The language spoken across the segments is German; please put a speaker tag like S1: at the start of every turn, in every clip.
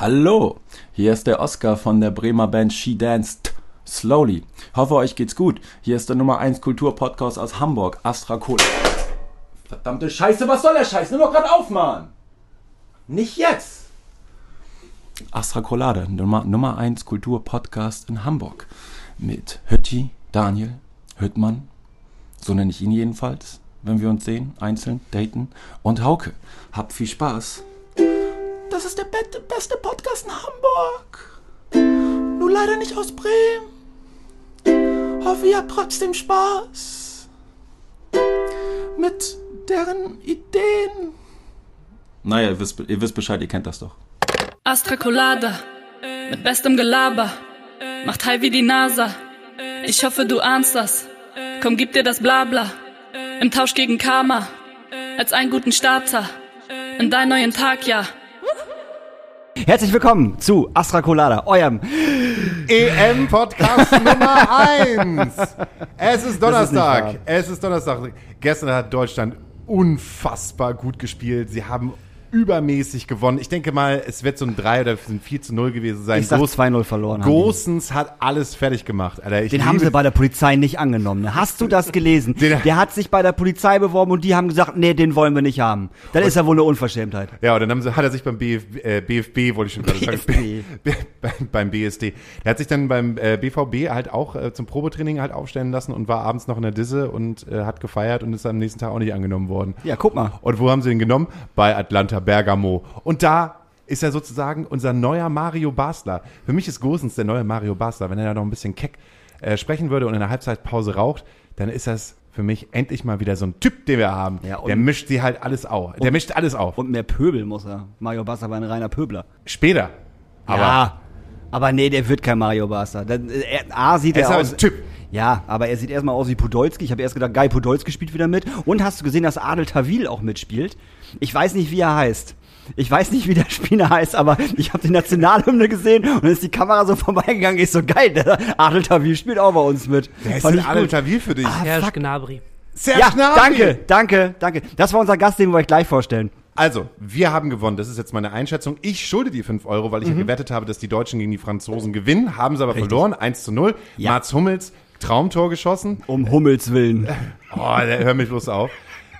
S1: Hallo, hier ist der Oscar von der Bremer Band She Danced Slowly. Hoffe, euch geht's gut. Hier ist der Nummer 1 Kulturpodcast aus Hamburg, Astra Cola. Verdammte Scheiße, was soll der Scheiß? Nimm doch grad auf, Mann! Nicht jetzt! Astra Colade, Nummer, Nummer 1 Kulturpodcast in Hamburg. Mit Hütti, Daniel, Hüttmann, so nenne ich ihn jedenfalls, wenn wir uns sehen, einzeln, daten, und Hauke. Habt viel Spaß. Das ist der be beste Podcast in Hamburg. Nur leider nicht aus Bremen. Hoffe, ihr habt trotzdem Spaß. Mit deren Ideen. Naja, ihr wisst, ihr wisst Bescheid, ihr kennt das doch.
S2: Astra Colada, mit bestem Gelaber, macht high wie die NASA. Ich hoffe, du ahnst das. Komm, gib dir das Blabla. Im Tausch gegen Karma, als einen guten Starter. In deinen neuen Tag, ja.
S3: Herzlich willkommen zu Astra Colada, eurem
S4: EM-Podcast Nummer 1. Es ist Donnerstag.
S3: wahr.
S4: es ist Donnerstag. Gestern hat Deutschland unfassbar gut gespielt. Sie haben übermäßig gewonnen. Ich denke mal, es wird so ein 3 oder ein 4 zu 0 gewesen sein.
S3: Ich sag
S4: Gos-
S3: 2-0 verloren.
S4: Gosens hat alles fertig gemacht. Alter,
S3: Den haben sie bei der Polizei nicht angenommen. ne? Hast du das gelesen?
S4: Den-
S3: Der hat sich bei der Polizei beworben und die haben gesagt, nee, den wollen wir nicht haben. Dann ist ja wohl eine Unverschämtheit.
S4: Ja, und dann haben sie, hat er sich beim BF, äh, BFB, wollte ich schon gerade sagen,
S3: BFB.
S4: B- beim- beim BSD. Der hat sich dann beim äh, BVB halt auch äh, zum Probetraining halt aufstellen lassen und war abends noch in der Disse und äh, hat gefeiert und ist am nächsten Tag auch nicht angenommen worden.
S3: Ja, guck mal.
S4: Und wo haben sie ihn genommen? Bei Atlanta Bergamo. Und da ist er sozusagen unser neuer Mario Basler. Für mich ist Gosens der neue Mario Basler. Wenn er da noch ein bisschen keck äh, sprechen würde und in der Halbzeitpause raucht, dann ist das für mich endlich mal wieder so ein Typ, den wir haben.
S3: Ja,
S4: der mischt sie halt alles auf. Der mischt alles auf.
S3: Und mehr Pöbel muss er. Mario Basler war ein reiner Pöbler.
S4: Später. Aber
S3: ja. Aber nee, der wird kein Mario Basler. Äh, er, A sieht
S4: er
S3: er aus.
S4: ein Typ.
S3: Ja, aber er sieht erstmal aus wie Podolski. Ich habe erst gedacht, Guy Podolski spielt wieder mit. Und hast du gesehen, dass Adel Tawil auch mitspielt? Ich weiß nicht, wie er heißt. Ich weiß nicht, wie der Spieler heißt, aber ich habe die Nationalhymne gesehen und dann ist die Kamera so vorbeigegangen. Ich so geil, der Adel Tawil spielt auch bei uns mit.
S4: Wer ist denn Adel. Tawil für dich?
S5: Serge Gnabry.
S4: Serge
S3: Ja,
S4: Gnabry.
S3: danke, danke, danke. Das war unser Gast, den wir euch gleich vorstellen.
S4: Also, wir haben gewonnen. Das ist jetzt meine Einschätzung. Ich schulde die 5 Euro, weil ich
S3: Mhm.
S4: ja gewettet habe, dass die Deutschen gegen die Franzosen gewinnen. Haben sie aber verloren. 1 zu 0.
S3: Ja.
S4: Mats Hummels, Traumtor geschossen.
S3: Um Hummels Willen.
S4: Oh, der, hör mich bloß auf.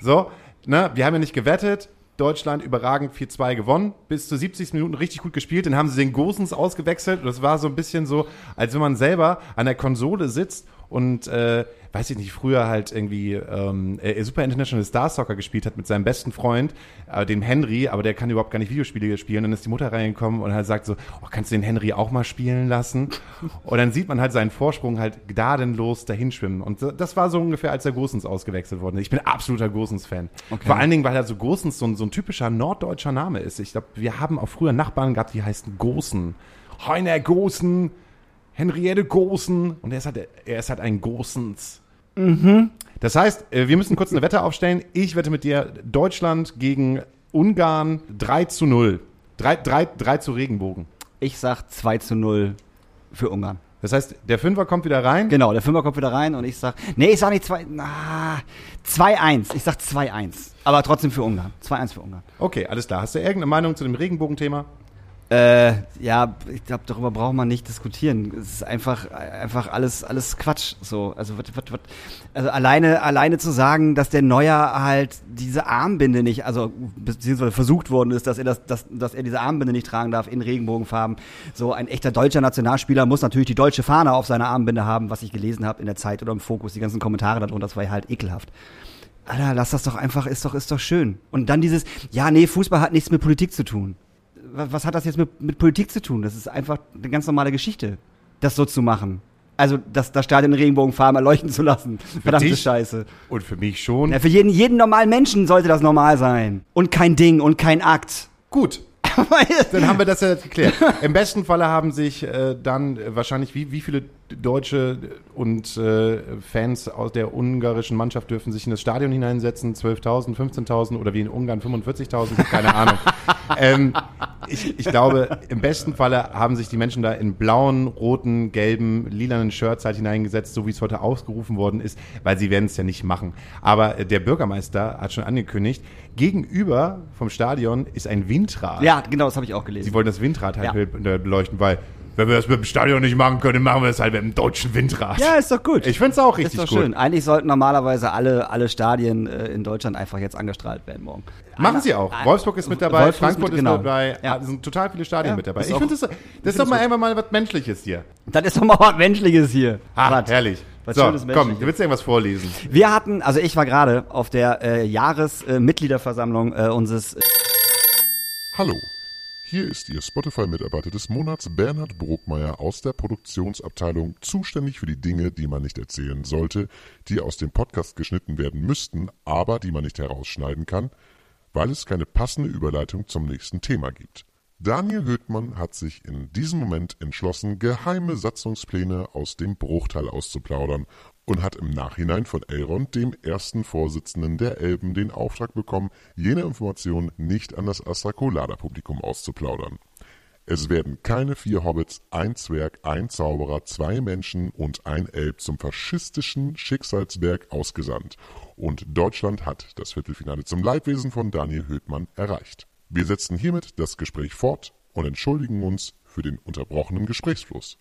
S4: So, ne, wir haben ja nicht gewettet. Deutschland überragend 4-2 gewonnen. Bis zu 70 Minuten richtig gut gespielt. Dann haben sie den Gosens ausgewechselt. Und das war so ein bisschen so, als wenn man selber an der Konsole sitzt und, äh, weiß ich nicht, früher halt irgendwie ähm, äh, Super International Star Soccer gespielt hat mit seinem besten Freund, äh, dem Henry, aber der kann überhaupt gar nicht Videospiele spielen. Und dann ist die Mutter reingekommen und halt sagt so, oh, kannst du den Henry auch mal spielen lassen? Und dann sieht man halt seinen Vorsprung halt gnadenlos dahinschwimmen. Und das war so ungefähr, als der Gosens ausgewechselt worden ist. Ich bin absoluter Gosens-Fan. Vor allen Dingen, weil er so Gosens so ein, so ein typischer norddeutscher Name ist. Ich glaube, wir haben auch früher Nachbarn gehabt, die heißen Gosen. Heiner Gosen, Henriette Gosen. Und er ist halt, er ist halt ein Gosens. Das heißt, äh, wir müssen kurz eine Wette aufstellen. Ich wette mit dir Deutschland gegen Ungarn 3 zu 0. 3, 3, 3 zu Regenbogen.
S3: Ich sag 2 zu 0 für Ungarn.
S4: Das heißt, der Fünfer kommt wieder rein.
S3: Genau, der Fünfer kommt wieder rein und ich sag, nee, ich sag nicht 2, na, 2-1. Ich sag 2-1. Aber trotzdem für Ungarn. 2-1 für Ungarn.
S4: Okay, alles klar. Hast du irgendeine Meinung zu dem Regenbogenthema?
S3: Äh, ja, ich glaube, darüber braucht man nicht diskutieren. Es ist einfach, einfach alles, alles Quatsch. So, also, wat, wat, wat, also alleine, alleine zu sagen, dass der Neuer halt diese Armbinde nicht, also beziehungsweise versucht worden ist, dass er das, dass, dass er diese Armbinde nicht tragen darf in Regenbogenfarben. So ein echter deutscher Nationalspieler muss natürlich die deutsche Fahne auf seiner Armbinde haben, was ich gelesen habe in der Zeit oder im Fokus. Die ganzen Kommentare darunter, das war ja halt ekelhaft. Alter, lass das doch einfach, ist doch, ist doch schön. Und dann dieses, ja, nee, Fußball hat nichts mit Politik zu tun. Was, hat das jetzt mit, mit Politik zu tun? Das ist einfach eine ganz normale Geschichte, das so zu machen. Also, das, das Stadion in Regenbogenfarben erleuchten zu lassen. Verdammte
S4: dich?
S3: Scheiße.
S4: Und für mich schon.
S3: Ja, für jeden, jeden normalen Menschen sollte das normal sein. Und kein Ding und kein Akt.
S4: Gut. Dann haben wir das ja jetzt geklärt. Im besten Falle haben sich äh, dann wahrscheinlich, wie, wie viele Deutsche und äh, Fans aus der ungarischen Mannschaft dürfen sich in das Stadion hineinsetzen, 12.000, 15.000 oder wie in Ungarn 45.000, keine Ahnung. ähm, ich, ich glaube, im besten Falle haben sich die Menschen da in blauen, roten, gelben, lilanen Shirts halt hineingesetzt, so wie es heute ausgerufen worden ist, weil sie werden es ja nicht machen. Aber äh, der Bürgermeister hat schon angekündigt, gegenüber vom Stadion ist ein Windrad.
S3: Ja, genau, das habe ich auch gelesen.
S4: Sie wollen das Windrad halt
S3: Ja.
S4: be- beleuchten, weil wenn wir das mit dem Stadion nicht machen können, machen wir das halt mit dem deutschen Windrad.
S3: ja, ist doch gut.
S4: Ich finde es auch richtig
S3: ist doch
S4: gut.
S3: schön. Eigentlich sollten normalerweise alle, alle Stadien äh, in Deutschland einfach jetzt angestrahlt werden morgen.
S4: Machen sie auch.
S3: Ein-
S4: Wolfsburg ist mit dabei,
S3: Wolfsburg ist
S4: Frankfurt
S3: mit-
S4: ist,
S3: genau.
S4: dabei.
S3: Ja.
S4: Es sind total viele Stadien
S3: Ja,
S4: mit dabei.
S3: ist
S4: Ich finde, das, das ist doch mal einfach mal was Menschliches hier.
S3: Das ist doch mal was Menschliches hier.
S4: Ah,
S3: Was?
S4: herrlich.
S3: Was
S4: so,
S3: schönes
S4: komm, du willst irgendwas vorlesen.
S3: Wir hatten, also ich war gerade auf der äh, Jahresmitgliederversammlung äh, unseres äh,
S5: Hallo, hier ist Ihr Spotify-Mitarbeiter des Monats Bernhard Brokmeier aus der Produktionsabteilung, zuständig für die Dinge, die man nicht erzählen sollte, die aus dem Podcast geschnitten werden müssten, aber die man nicht herausschneiden kann, weil es keine passende Überleitung zum nächsten Thema gibt. Daniel Höhtmann hat sich in diesem Moment entschlossen, geheime Satzungspläne aus dem Bruchteil auszuplaudern und hat im Nachhinein von Elrond, dem ersten Vorsitzenden der Elben, den Auftrag bekommen, jene Informationen nicht an das Astrakolada-Publikum auszuplaudern. Es werden keine vier Hobbits, ein Zwerg, ein Zauberer, zwei Menschen und ein Elb zum faschistischen Schicksalsberg ausgesandt. Und Deutschland hat das Viertelfinale zum Leidwesen von Daniel Höhtmann erreicht. Wir setzen hiermit das Gespräch fort und entschuldigen uns für den unterbrochenen Gesprächsfluss.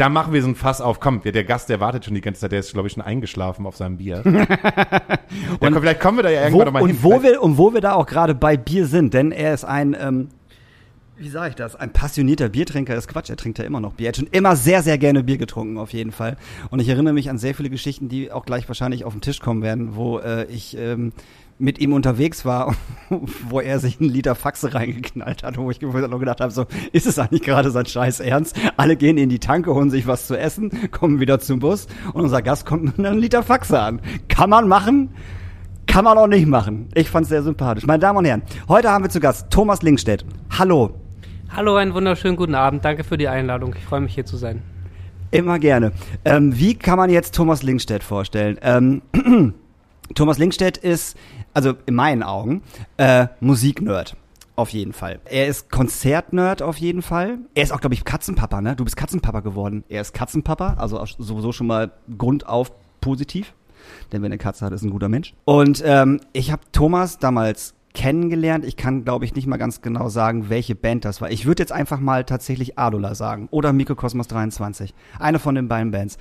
S4: Da machen wir so ein Fass auf. Komm, der der Gast, der wartet schon die ganze Zeit. Der ist, glaube ich, schon eingeschlafen auf seinem Bier. und komm, vielleicht kommen wir da ja
S3: wo,
S4: irgendwann noch mal hin.
S3: und wo wir und wo wir da auch gerade bei Bier sind, denn er ist ein ähm, wie sage ich das? Ein passionierter Biertrinker ist Quatsch, er trinkt ja immer noch Bier. Er hat schon immer sehr, sehr gerne Bier getrunken, auf jeden Fall. Und ich erinnere mich an sehr viele Geschichten, die auch gleich wahrscheinlich auf den Tisch kommen werden, wo äh, ich ähm, mit ihm unterwegs war, wo er sich einen Liter Faxe reingeknallt hat, wo ich noch gedacht habe, so, ist es eigentlich gerade sein Scheiß Ernst? Alle gehen in die Tanke, holen sich was zu essen, kommen wieder zum Bus und unser Gast kommt mit einem Liter Faxe an. Kann man machen, kann man auch nicht machen. Ich fand's sehr sympathisch. Meine Damen und Herren, heute haben wir zu Gast Thomas Linkstedt. Hallo.
S6: Hallo, einen wunderschönen guten Abend. Danke für die Einladung. Ich freue mich hier zu sein.
S3: Immer gerne. Ähm, wie kann man jetzt Thomas Linkstedt vorstellen? Ähm, Thomas Linkstedt ist, also in meinen Augen, äh, Musiknerd. Auf jeden Fall. Er ist Konzertnerd auf jeden Fall. Er ist auch, glaube ich, Katzenpapa, ne? Du bist Katzenpapa geworden. Er ist Katzenpapa, also sowieso schon mal grundauf positiv. Denn wenn er eine Katze hat, ist ein guter Mensch. Und ähm, ich habe Thomas damals kennengelernt. Ich kann, glaube ich, nicht mal ganz genau sagen, welche Band das war. Ich würde jetzt einfach mal tatsächlich Adola sagen. Oder Mikrokosmos 23. Eine von den beiden Bands.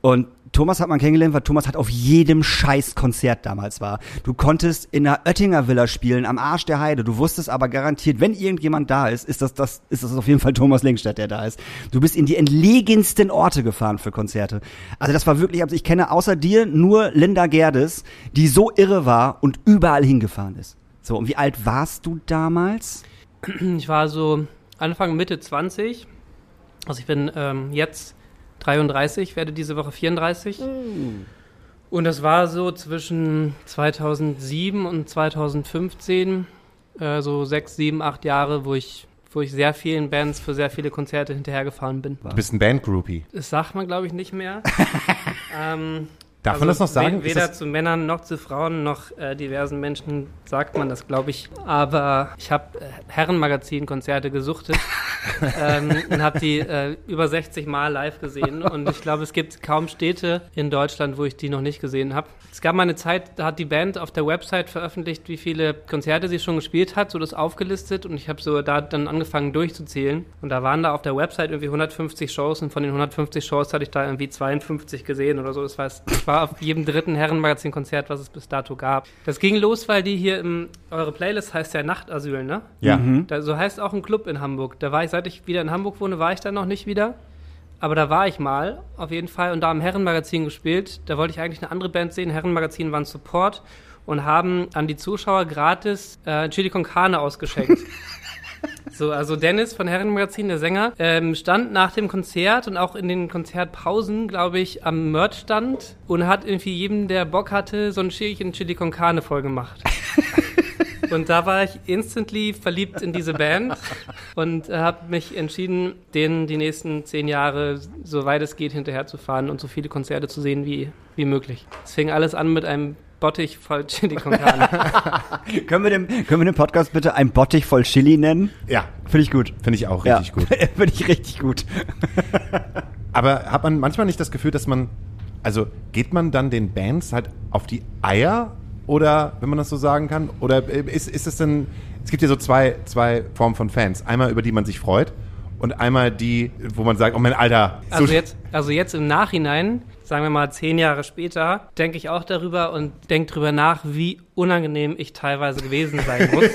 S3: Und Thomas hat man kennengelernt, weil Thomas hat auf jedem scheiß Konzert damals war. Du konntest in der Oettinger Villa spielen, am Arsch der Heide. Du wusstest aber garantiert, wenn irgendjemand da ist, ist das, das, ist das auf jeden Fall Thomas Linkstedt, der da ist. Du bist in die entlegensten Orte gefahren für Konzerte. Also das war wirklich, also ich kenne außer dir nur Linda Gerdes, die so irre war und überall hingefahren ist. So, und wie alt warst du damals?
S6: Ich war so Anfang, Mitte 20. Also ich bin ähm, jetzt 33, werde diese Woche 34. Und das war so zwischen 2007 und 2015, äh, so sechs, sieben, acht Jahre, wo ich, wo ich sehr vielen Bands für sehr viele Konzerte hinterhergefahren bin.
S4: Du bist ein Bandgroupie.
S6: Das sagt man, glaube ich, nicht mehr. ähm,
S4: Darf man das noch sagen?
S6: Also Weder zu Männern noch zu Frauen noch äh, diversen Menschen sagt man das, glaube ich. Aber ich habe äh, Herrenmagazin-Konzerte gesuchtet ähm, und habe die äh, über 60 Mal live gesehen. Und ich glaube, es gibt kaum Städte in Deutschland, wo ich die noch nicht gesehen habe. Es gab mal eine Zeit, da hat die Band auf der Website veröffentlicht, wie viele Konzerte sie schon gespielt hat, so das aufgelistet. Und ich habe so da dann angefangen durchzuzählen. Und da waren da auf der Website irgendwie 150 Shows und von den 150 Shows hatte ich da irgendwie 52 gesehen oder so. Das heißt, ich war auf jedem dritten Herrenmagazin-Konzert, was es bis dato gab. Das ging los, weil die hier im, eure Playlist heißt ja Nachtasyl, ne?
S4: Ja.
S6: Da, so heißt auch ein Club in Hamburg. Da war ich, seit ich wieder in Hamburg wohne, war ich da noch nicht wieder. Aber da war ich mal, auf jeden Fall, und da im Herrenmagazin gespielt. Da wollte ich eigentlich eine andere Band sehen. Herrenmagazin waren Support und haben an die Zuschauer gratis äh, Chili con Carne ausgeschenkt. So, also Dennis von Herrenmagazin, der Sänger, ähm, stand nach dem Konzert und auch in den Konzertpausen, glaube ich, am Merchstand und hat irgendwie jedem, der Bock hatte, so ein Schälchen Chili con Carne voll gemacht. Und da war ich instantly verliebt in diese Band und habe mich entschieden, denen die nächsten zehn Jahre, soweit es geht, hinterherzufahren und so viele Konzerte zu sehen wie, wie möglich. Es fing alles an mit einem Bottich voll Chili con Carne.
S3: können, wir den, können wir den Podcast bitte ein Bottich voll Chili nennen?
S4: Ja,
S3: Finde ich gut.
S4: finde ich auch richtig
S3: ja.
S4: gut.
S3: Finde ich richtig gut.
S4: Aber hat man manchmal nicht das Gefühl, dass man, also geht man dann den Bands halt auf die Eier oder, wenn man das so sagen kann, oder ist, ist es denn, es gibt ja so zwei, zwei Formen von Fans. Einmal, über die man sich freut und einmal die, wo man sagt, oh mein Alter, so
S6: Also jetzt, also jetzt im Nachhinein, sagen wir mal zehn Jahre später, denke ich auch darüber und denke darüber nach, wie unangenehm ich teilweise gewesen sein muss.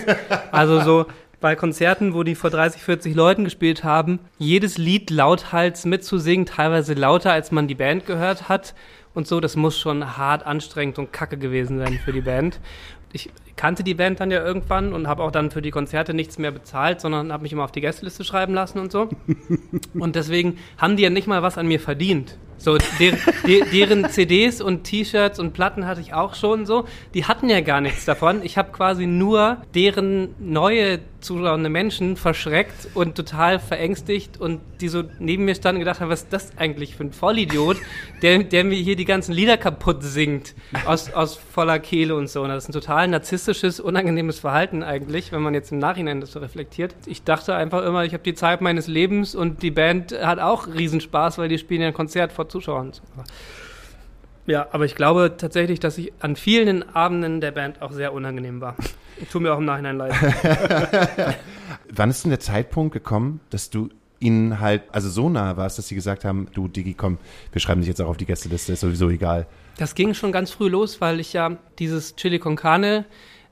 S6: Also so bei Konzerten, wo die vor 30, 40 Leuten gespielt haben, jedes Lied lauthals mitzusingen, teilweise lauter, als man die Band gehört hat und so, das muss schon hart anstrengend und kacke gewesen sein für die Band. Ich kannte die Band dann ja irgendwann und habe auch dann für die Konzerte nichts mehr bezahlt, sondern habe mich immer auf die Gästeliste schreiben lassen und so. Und deswegen haben die ja nicht mal was an mir verdient. So, der, der, deren CDs und T-Shirts und Platten hatte ich auch schon so. Die hatten ja gar nichts davon. Ich habe quasi nur deren neue zuschauende Menschen verschreckt und total verängstigt und die so neben mir standen und gedacht haben, was ist das eigentlich für ein Vollidiot, der, der mir hier die ganzen Lieder kaputt singt aus, aus voller Kehle und so. Und das ist ein total narzisstisches, unangenehmes Verhalten eigentlich, wenn man jetzt im Nachhinein das so reflektiert. Ich dachte einfach immer, ich habe die Zeit meines Lebens und die Band hat auch Riesenspaß, weil die spielen ja ein Konzert vor Zuschauern. Ja, aber ich glaube tatsächlich, dass ich an vielen Abenden der Band auch sehr unangenehm war. Tut mir auch im Nachhinein leid.
S4: Wann ist denn der Zeitpunkt gekommen, dass du ihnen halt, also so nah warst, dass sie gesagt haben, du Digi, komm, wir schreiben dich jetzt auch auf die Gästeliste, ist sowieso egal.
S6: Das ging schon ganz früh los, weil ich ja dieses Chili con Carne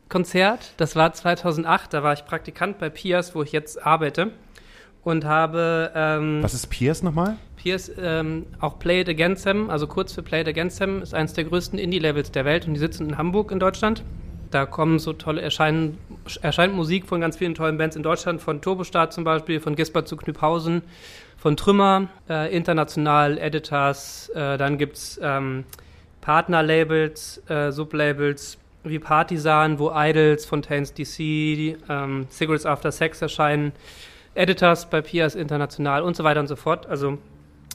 S6: Konzert, das war 2008, da war ich Praktikant bei Pias, wo ich jetzt arbeite und habe ähm,
S4: Was ist Pierce nochmal?
S6: Piers ähm, auch Play It Against Them, also kurz für Play It Against Them, ist eines der größten Indie-Labels der Welt und die sitzen in Hamburg in Deutschland. Da kommen so tolle, erscheinen, erscheint Musik von ganz vielen tollen Bands in Deutschland, von Turbostart zum Beispiel, von Gisbert zu Knüpphausen, von Trümmer, äh, international, Editors, äh, dann gibt's ähm, Partnerlabels, äh, Sublabels wie Partisan, wo Idols, Fontaines DC, ähm, Cigarettes After Sex erscheinen, Editors bei Pias International und so weiter und so fort. Also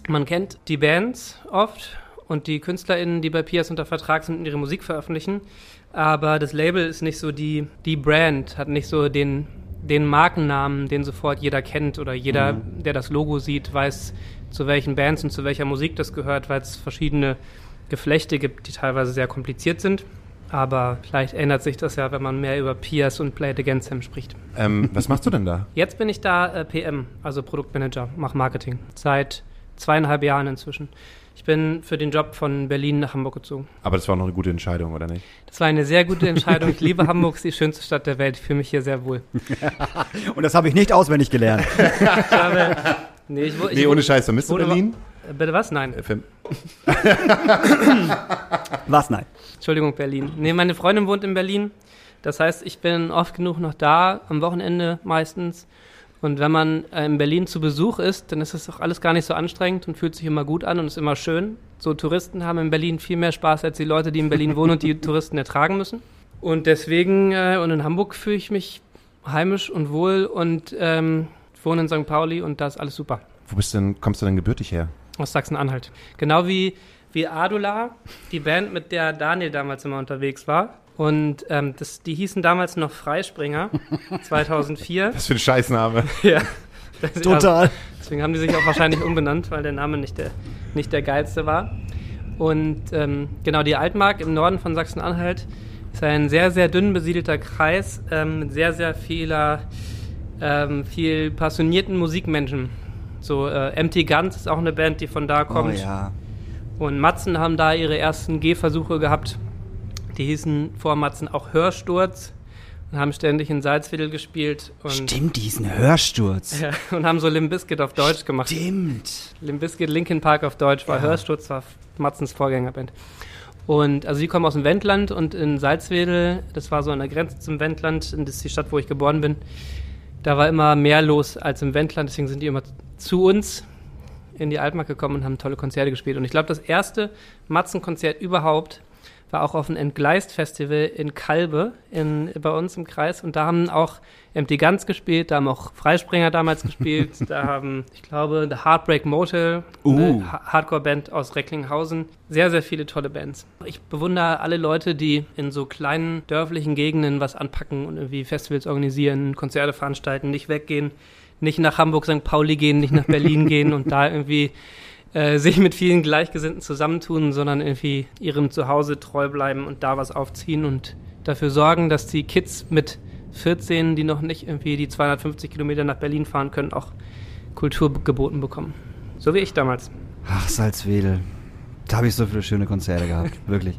S6: man kennt die Bands oft und die KünstlerInnen, die bei Pias unter Vertrag sind und ihre Musik veröffentlichen, aber das Label ist nicht so die, die Brand, hat nicht so den, den Markennamen, den sofort jeder kennt oder jeder,
S3: Mhm.
S6: der das Logo sieht, weiß, zu welchen Bands und zu welcher Musik das gehört, weil es verschiedene Geflechte gibt, die teilweise sehr kompliziert sind. Aber vielleicht ändert sich das ja, wenn man mehr über Pias und Play It Against Them spricht.
S4: Ähm, was machst du denn da?
S6: Jetzt bin ich da äh, PM, also Produktmanager, mache Marketing. Seit zweieinhalb Jahren inzwischen. Ich bin für den Job von Berlin nach Hamburg gezogen.
S4: Aber das war noch eine gute Entscheidung, oder nicht?
S6: Das war eine sehr gute Entscheidung. Ich liebe Hamburg, es ist die schönste Stadt der Welt. Ich fühle mich hier sehr wohl.
S3: Und das habe ich nicht auswendig gelernt.
S6: Ich habe, nee, ich, ich,
S4: Nee, ohne Scheiß, vermisst du Berlin?
S6: Äh, Bitte was? Nein.
S4: Äh,
S3: Was? Nein.
S6: Entschuldigung, Berlin. Nee, meine Freundin wohnt in Berlin. Das heißt, ich bin oft genug noch da, am Wochenende meistens. Und wenn man äh, in Berlin zu Besuch ist, dann ist das auch alles gar nicht so anstrengend und fühlt sich immer gut an und ist immer schön. So Touristen haben in Berlin viel mehr Spaß als die Leute, die in Berlin wohnen und die Touristen ertragen müssen. Und deswegen, äh, und in Hamburg fühle ich mich heimisch und wohl und ähm, wohne in St. Pauli und da ist alles super.
S4: Wo bist du denn, kommst du denn gebürtig her?
S6: Aus Sachsen-Anhalt. Genau wie, wie Adula, die Band, mit der Daniel damals immer unterwegs war. Und ähm, das, die hießen damals noch Freispringer, 2004.
S4: Was für ein Scheißname.
S6: ja. Das-
S3: Total.
S6: Deswegen haben die sich auch wahrscheinlich umbenannt, weil der Name nicht der, nicht der geilste war. Und ähm, genau, die Altmark im Norden von Sachsen-Anhalt ist ein sehr, sehr dünn besiedelter Kreis ähm, mit sehr, sehr vieler, ähm, viel passionierten Musikmenschen. So, äh, Empty Guns ist auch eine Band, die von da kommt.
S3: Oh ja.
S6: Und Matzen haben da ihre ersten Gehversuche gehabt. Die hießen vor Matzen auch Hörsturz und haben ständig in Salzwedel gespielt
S3: Stimmt, diesen Hörsturz.
S6: ja, und haben so Limp Bizkit auf Deutsch gemacht.
S3: Stimmt.
S6: Limp Bizkit, Linkin Park auf Deutsch war
S3: Ja.
S6: Hörsturz, war Matzens Vorgängerband. Und also sie kommen aus dem Wendland und in Salzwedel, das war so an der Grenze zum Wendland, das ist die Stadt, wo ich geboren bin, da war immer mehr los als im Wendland, deswegen sind die immer zu uns in die Altmark gekommen und haben tolle Konzerte gespielt. Und ich glaube, das erste Matzen-Konzert überhaupt war auch auf dem Entgleist-Festival in Kalbe in, bei uns im Kreis und da haben auch Empty Guns gespielt, da haben auch Freispringer damals gespielt, da haben, ich glaube, The Heartbreak Motel,
S3: Uh.
S6: Hardcore-Band aus Recklinghausen, sehr, sehr viele tolle Bands. Ich bewundere alle Leute, die in so kleinen dörflichen Gegenden was anpacken und irgendwie Festivals organisieren, Konzerte veranstalten, nicht weggehen, nicht nach Hamburg, St. Pauli gehen, nicht nach Berlin gehen und da irgendwie äh, sich mit vielen Gleichgesinnten zusammentun, sondern irgendwie ihrem Zuhause treu bleiben und da was aufziehen und dafür sorgen, dass die Kids mit 14, die noch nicht irgendwie die 250 Kilometer nach Berlin fahren können, auch Kultur geboten bekommen. So wie ich damals.
S3: Ach, Salzwedel. Da habe ich so viele schöne Konzerte gehabt, wirklich.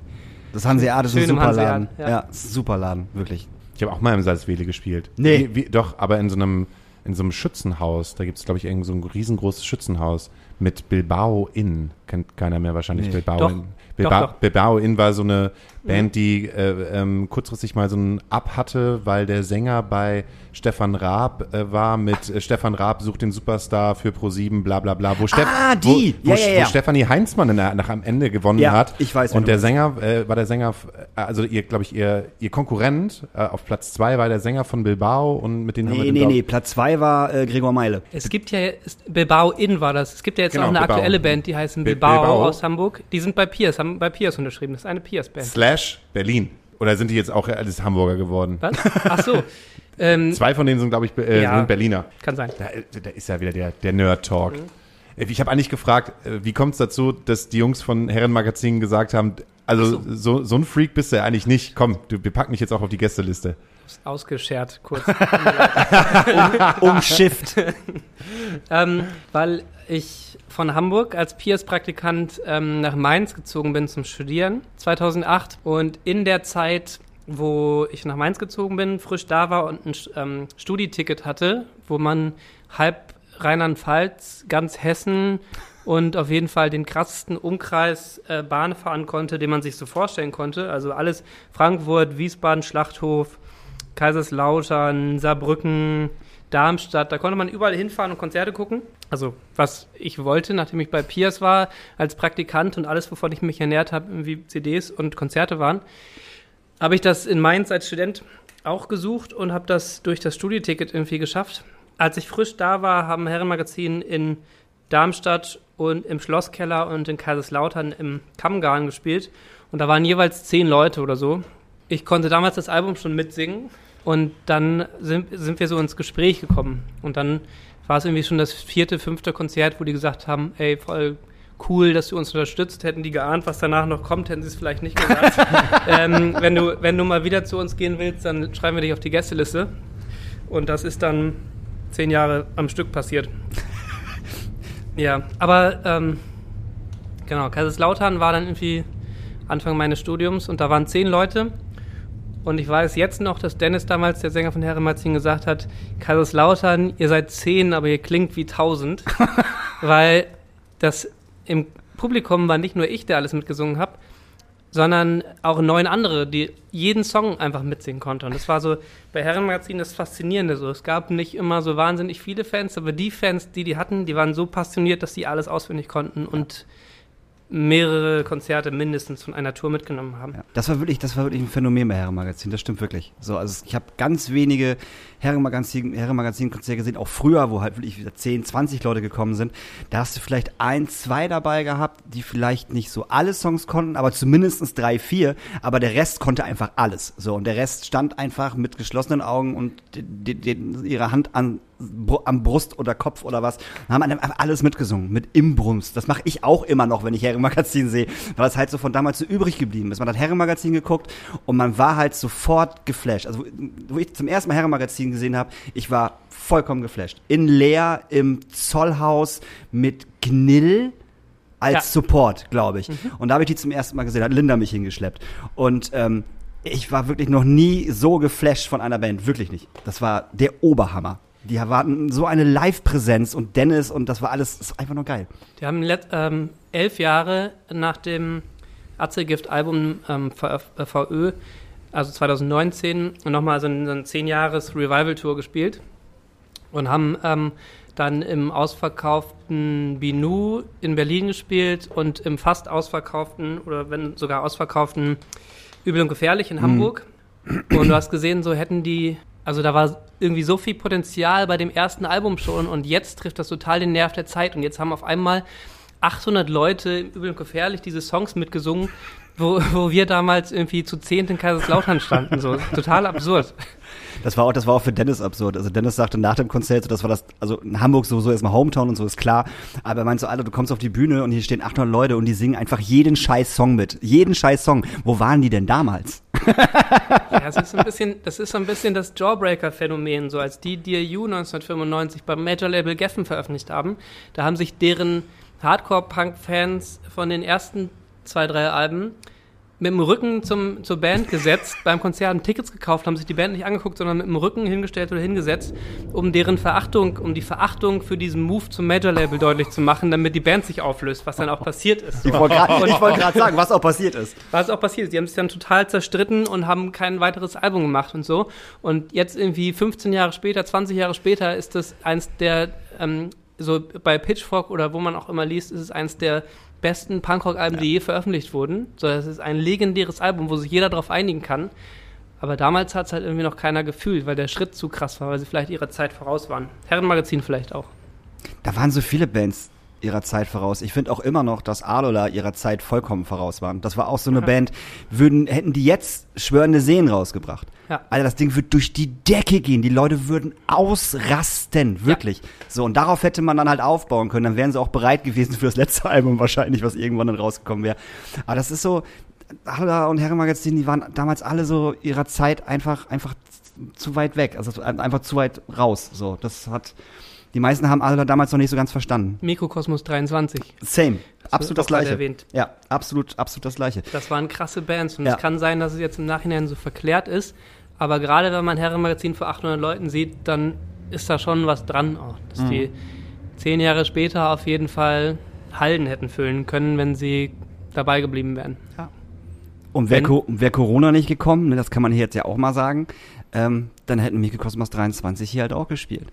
S3: Das Hanseat ist ein
S6: Schön im
S3: super Laden.
S6: ja.
S3: Ja, ein super Laden, wirklich.
S4: Ich habe auch mal im Salzwedel gespielt.
S3: Nee.
S4: Wie, wie, doch, aber in so einem, in so einem Schützenhaus. Da gibt es, glaube ich, irgend so ein riesengroßes Schützenhaus mit Bilbao Inn. Kennt keiner mehr wahrscheinlich
S3: Nee.
S4: Bilbao
S6: Doch.
S4: Inn.
S6: Doch,
S4: Bilbao,
S6: doch.
S4: Bilbao Inn war so eine Band, die äh, ähm, kurzfristig mal so ein Ab hatte, weil der Sänger bei Stefan Raab äh, war mit äh, Stefan Raab sucht den Superstar für Pro7, bla bla bla. Wo Steff-
S3: Ah, die.
S4: Wo, wo,
S3: Ja, ja, ja.
S4: wo Stefanie Heinzmann in der, nach am Ende gewonnen
S3: Ja,
S4: hat.
S3: ich weiß,
S4: Und der. Sänger äh, war der Sänger, äh, also ihr, glaube ich, ihr, ihr Konkurrent äh, auf Platz zwei war der Sänger von Bilbao und mit denen haben wir
S3: Nee,
S4: den
S3: nee, nee. Platz 2 war äh, Gregor Meile.
S6: Es gibt ja, ist, Bilbao In war das. Es gibt ja jetzt
S4: Genau,
S6: auch eine
S4: Bilbao.
S6: aktuelle Band, die heißen
S4: Bi-
S6: Bilbao,
S4: Bilbao.
S6: aus Hamburg. Die sind bei Piers, haben bei Piers unterschrieben. Das ist eine Piers-Band.
S4: Slash Berlin. Oder sind die jetzt auch alles Hamburger geworden?
S6: Was? Ach so. Ähm,
S4: Zwei von denen sind, glaube ich, äh,
S6: Ja.
S4: sind Berliner.
S6: kann sein.
S4: Da, da ist ja wieder der, der Nerd-Talk. Äh, Ich habe eigentlich gefragt, äh, wie kommt es dazu, dass die Jungs von Herrenmagazin gesagt haben, also so. So, ein Freak bist du ja eigentlich nicht. Komm, du, wir packen dich jetzt auch auf die Gästeliste.
S6: Ausgeschert kurz.
S3: Umschifft.
S6: ähm, weil ich von Hamburg als Piers-Praktikant ähm, nach Mainz gezogen bin zum Studieren 2008 und in der Zeit, wo ich nach Mainz gezogen bin, frisch da war und ein ähm, Studieticket hatte, wo man halb Rheinland-Pfalz, ganz Hessen und auf jeden Fall den krassesten Umkreis äh, Bahn fahren konnte, den man sich so vorstellen konnte. Also alles Frankfurt, Wiesbaden, Schlachthof, Kaiserslautern, Saarbrücken, Darmstadt, da konnte man überall hinfahren und Konzerte gucken. Also was ich wollte, nachdem ich bei Piers war, als Praktikant und alles, wovon ich mich ernährt habe, irgendwie CDs und Konzerte waren, habe ich das in Mainz als Student auch gesucht und habe das durch das Studieticket irgendwie geschafft. Als ich frisch da war, haben Herrenmagazin in Darmstadt und im Schlosskeller und in Kaiserslautern im Kammgarn gespielt. Und da waren jeweils zehn Leute oder so. Ich konnte damals das Album schon mitsingen und dann sind, sind wir so ins Gespräch gekommen. Und dann war es irgendwie schon das vierte, fünfte Konzert, wo die gesagt haben, ey, voll cool, dass du uns unterstützt. Hätten die geahnt, was danach noch kommt, hätten sie es vielleicht nicht gesagt. ähm, wenn, du, wenn du mal wieder zu uns gehen willst, dann schreiben wir dich auf die Gästeliste. Und das ist dann zehn Jahre am Stück passiert. ja, aber ähm, genau, Kaiserslautern war dann irgendwie Anfang meines Studiums und da waren zehn Leute. Und ich weiß jetzt noch, dass Dennis damals, der Sänger von Herrenmazin, gesagt hat, Kaiserslautern, ihr seid zehn, aber ihr klingt wie tausend. weil das im Publikum war nicht nur ich, der alles mitgesungen habe, sondern auch neun andere, die jeden Song einfach mitsingen konnten. Und das war so bei Herrenmagazin das Faszinierende so. Es gab nicht immer so wahnsinnig viele Fans, aber die Fans, die die hatten, die waren so passioniert, dass die alles auswendig konnten und mehrere Konzerte mindestens von einer Tour mitgenommen haben.
S3: Ja, das war wirklich, das war wirklich ein Phänomen bei Herrenmagazin, das stimmt wirklich. So, also ich habe ganz wenige Herrenmagazin, Herrenmagazin-Konzerte gesehen, auch früher, wo halt wirklich wieder 10, 20 Leute gekommen sind. Da hast du vielleicht ein, zwei dabei gehabt, die vielleicht nicht so alle Songs konnten, aber zumindest drei, vier, aber der Rest konnte einfach alles. So, und der Rest stand einfach mit geschlossenen Augen und die, die, ihre Hand an am Brust oder Kopf oder was, haben alles mitgesungen, mit Imbrunst. Das mache ich auch immer noch, wenn ich Herrenmagazin sehe, weil es halt so von damals so übrig geblieben ist. Man hat Herrenmagazin geguckt und man war halt sofort geflasht. Also, wo ich zum ersten Mal Herrenmagazin gesehen habe, ich war vollkommen geflasht. In Leer, im Zollhaus, mit Gnill, als
S6: Ja.
S3: Support, glaube ich. Und da habe ich die zum ersten Mal gesehen, hat Linda mich hingeschleppt. Und ähm, ich war wirklich noch nie so geflasht von einer Band, wirklich nicht. Das war der Oberhammer. Die hatten so eine Live-Präsenz und Dennis und das war alles das einfach nur geil.
S6: Die haben ähm, elf Jahre nach dem Atzelgift-Album ähm, VF, äh, VÖ, also 2019, nochmal so, ein- so eine 10-Jahres-Revival-Tour gespielt. und haben ähm, dann im ausverkauften Binu in Berlin gespielt und im fast ausverkauften oder wenn sogar ausverkauften Übel und Gefährlich in Hamburg. Und du hast gesehen, so hätten die, also da war irgendwie so viel Potenzial bei dem ersten Album schon und jetzt trifft das total den Nerv der Zeit und jetzt haben auf einmal 800 Leute im Übel und Gefährlich diese Songs mitgesungen, wo, wo wir damals irgendwie zu zehnt in Kaiserslautern standen, so total absurd.
S3: Das war auch, das war auch für Dennis absurd. Also Dennis sagte nach dem Konzert, so, das war das, also in Hamburg sowieso erstmal Hometown und so ist klar. Aber er meinte so, Alter, du kommst auf die Bühne und hier stehen 800 Leute und die singen einfach jeden scheiß Song mit. Jeden scheiß Song. Wo waren die denn damals?
S6: Ja, das ist so ein bisschen, das ist so ein bisschen das Jawbreaker-Phänomen, so als die DRU 1995 beim Major-Label Geffen veröffentlicht haben. Da haben sich deren Hardcore-Punk-Fans von den ersten zwei, drei Alben mit dem Rücken zum, zur Band gesetzt, beim Konzert haben Tickets gekauft, haben sich die Band nicht angeguckt, sondern mit dem Rücken hingestellt oder hingesetzt, um deren Verachtung, um die Verachtung für diesen Move zum Major-Label deutlich zu machen, damit die Band sich auflöst, was dann auch passiert ist.
S3: Ich wollte gerade wollt sagen, was auch passiert ist.
S6: Was auch passiert ist. Die haben sich dann total zerstritten und haben kein weiteres Album gemacht und so. Und jetzt irgendwie 15 Jahre später, 20 Jahre später ist das eins der, ähm, so bei Pitchfork oder wo man auch immer liest, ist es eins der besten Punkrock-Alben, die je veröffentlicht wurden. So, das ist ein legendäres Album, wo sich jeder darauf einigen kann. Aber damals hat es halt irgendwie noch keiner gefühlt, weil der Schritt zu krass war, weil sie vielleicht ihrer Zeit voraus waren. Herrenmagazin vielleicht auch.
S3: Da waren so viele Bands ihrer Zeit voraus. Ich finde auch immer noch, dass Alola ihrer Zeit vollkommen voraus waren. Das war auch so eine Band, würden, hätten die jetzt schwörende Seen rausgebracht.
S6: Ja.
S3: Alter, das Ding wird durch die Decke gehen. Die Leute würden ausrasten. Wirklich. So, und darauf hätte man dann halt aufbauen können. Dann wären sie auch bereit gewesen für das letzte Album wahrscheinlich, was irgendwann dann rausgekommen wäre. Aber das ist so, Alola und Herrenmagazin, die waren damals alle so ihrer Zeit einfach, einfach zu weit weg. Also einfach zu weit raus. So, das hat, die meisten haben Alola damals noch nicht so ganz verstanden.
S6: Mikrokosmos 23.
S3: Same. Absolut das Gleiche.
S6: erwähnt.
S3: Ja, absolut, absolut das Gleiche.
S6: Das waren krasse Bands und
S3: Ja.
S6: es kann sein, dass es jetzt im Nachhinein so verklärt ist. Aber gerade wenn man Herrenmagazin vor 800 Leuten sieht, dann ist da schon was dran auch. Dass
S3: Mhm.
S6: die zehn Jahre später auf jeden Fall Hallen hätten füllen können, wenn sie dabei geblieben wären.
S3: Und wäre wär Corona nicht gekommen, ne, das kann man hier jetzt ja auch mal sagen, ähm, dann hätten Mikrokosmos 23 hier halt auch gespielt.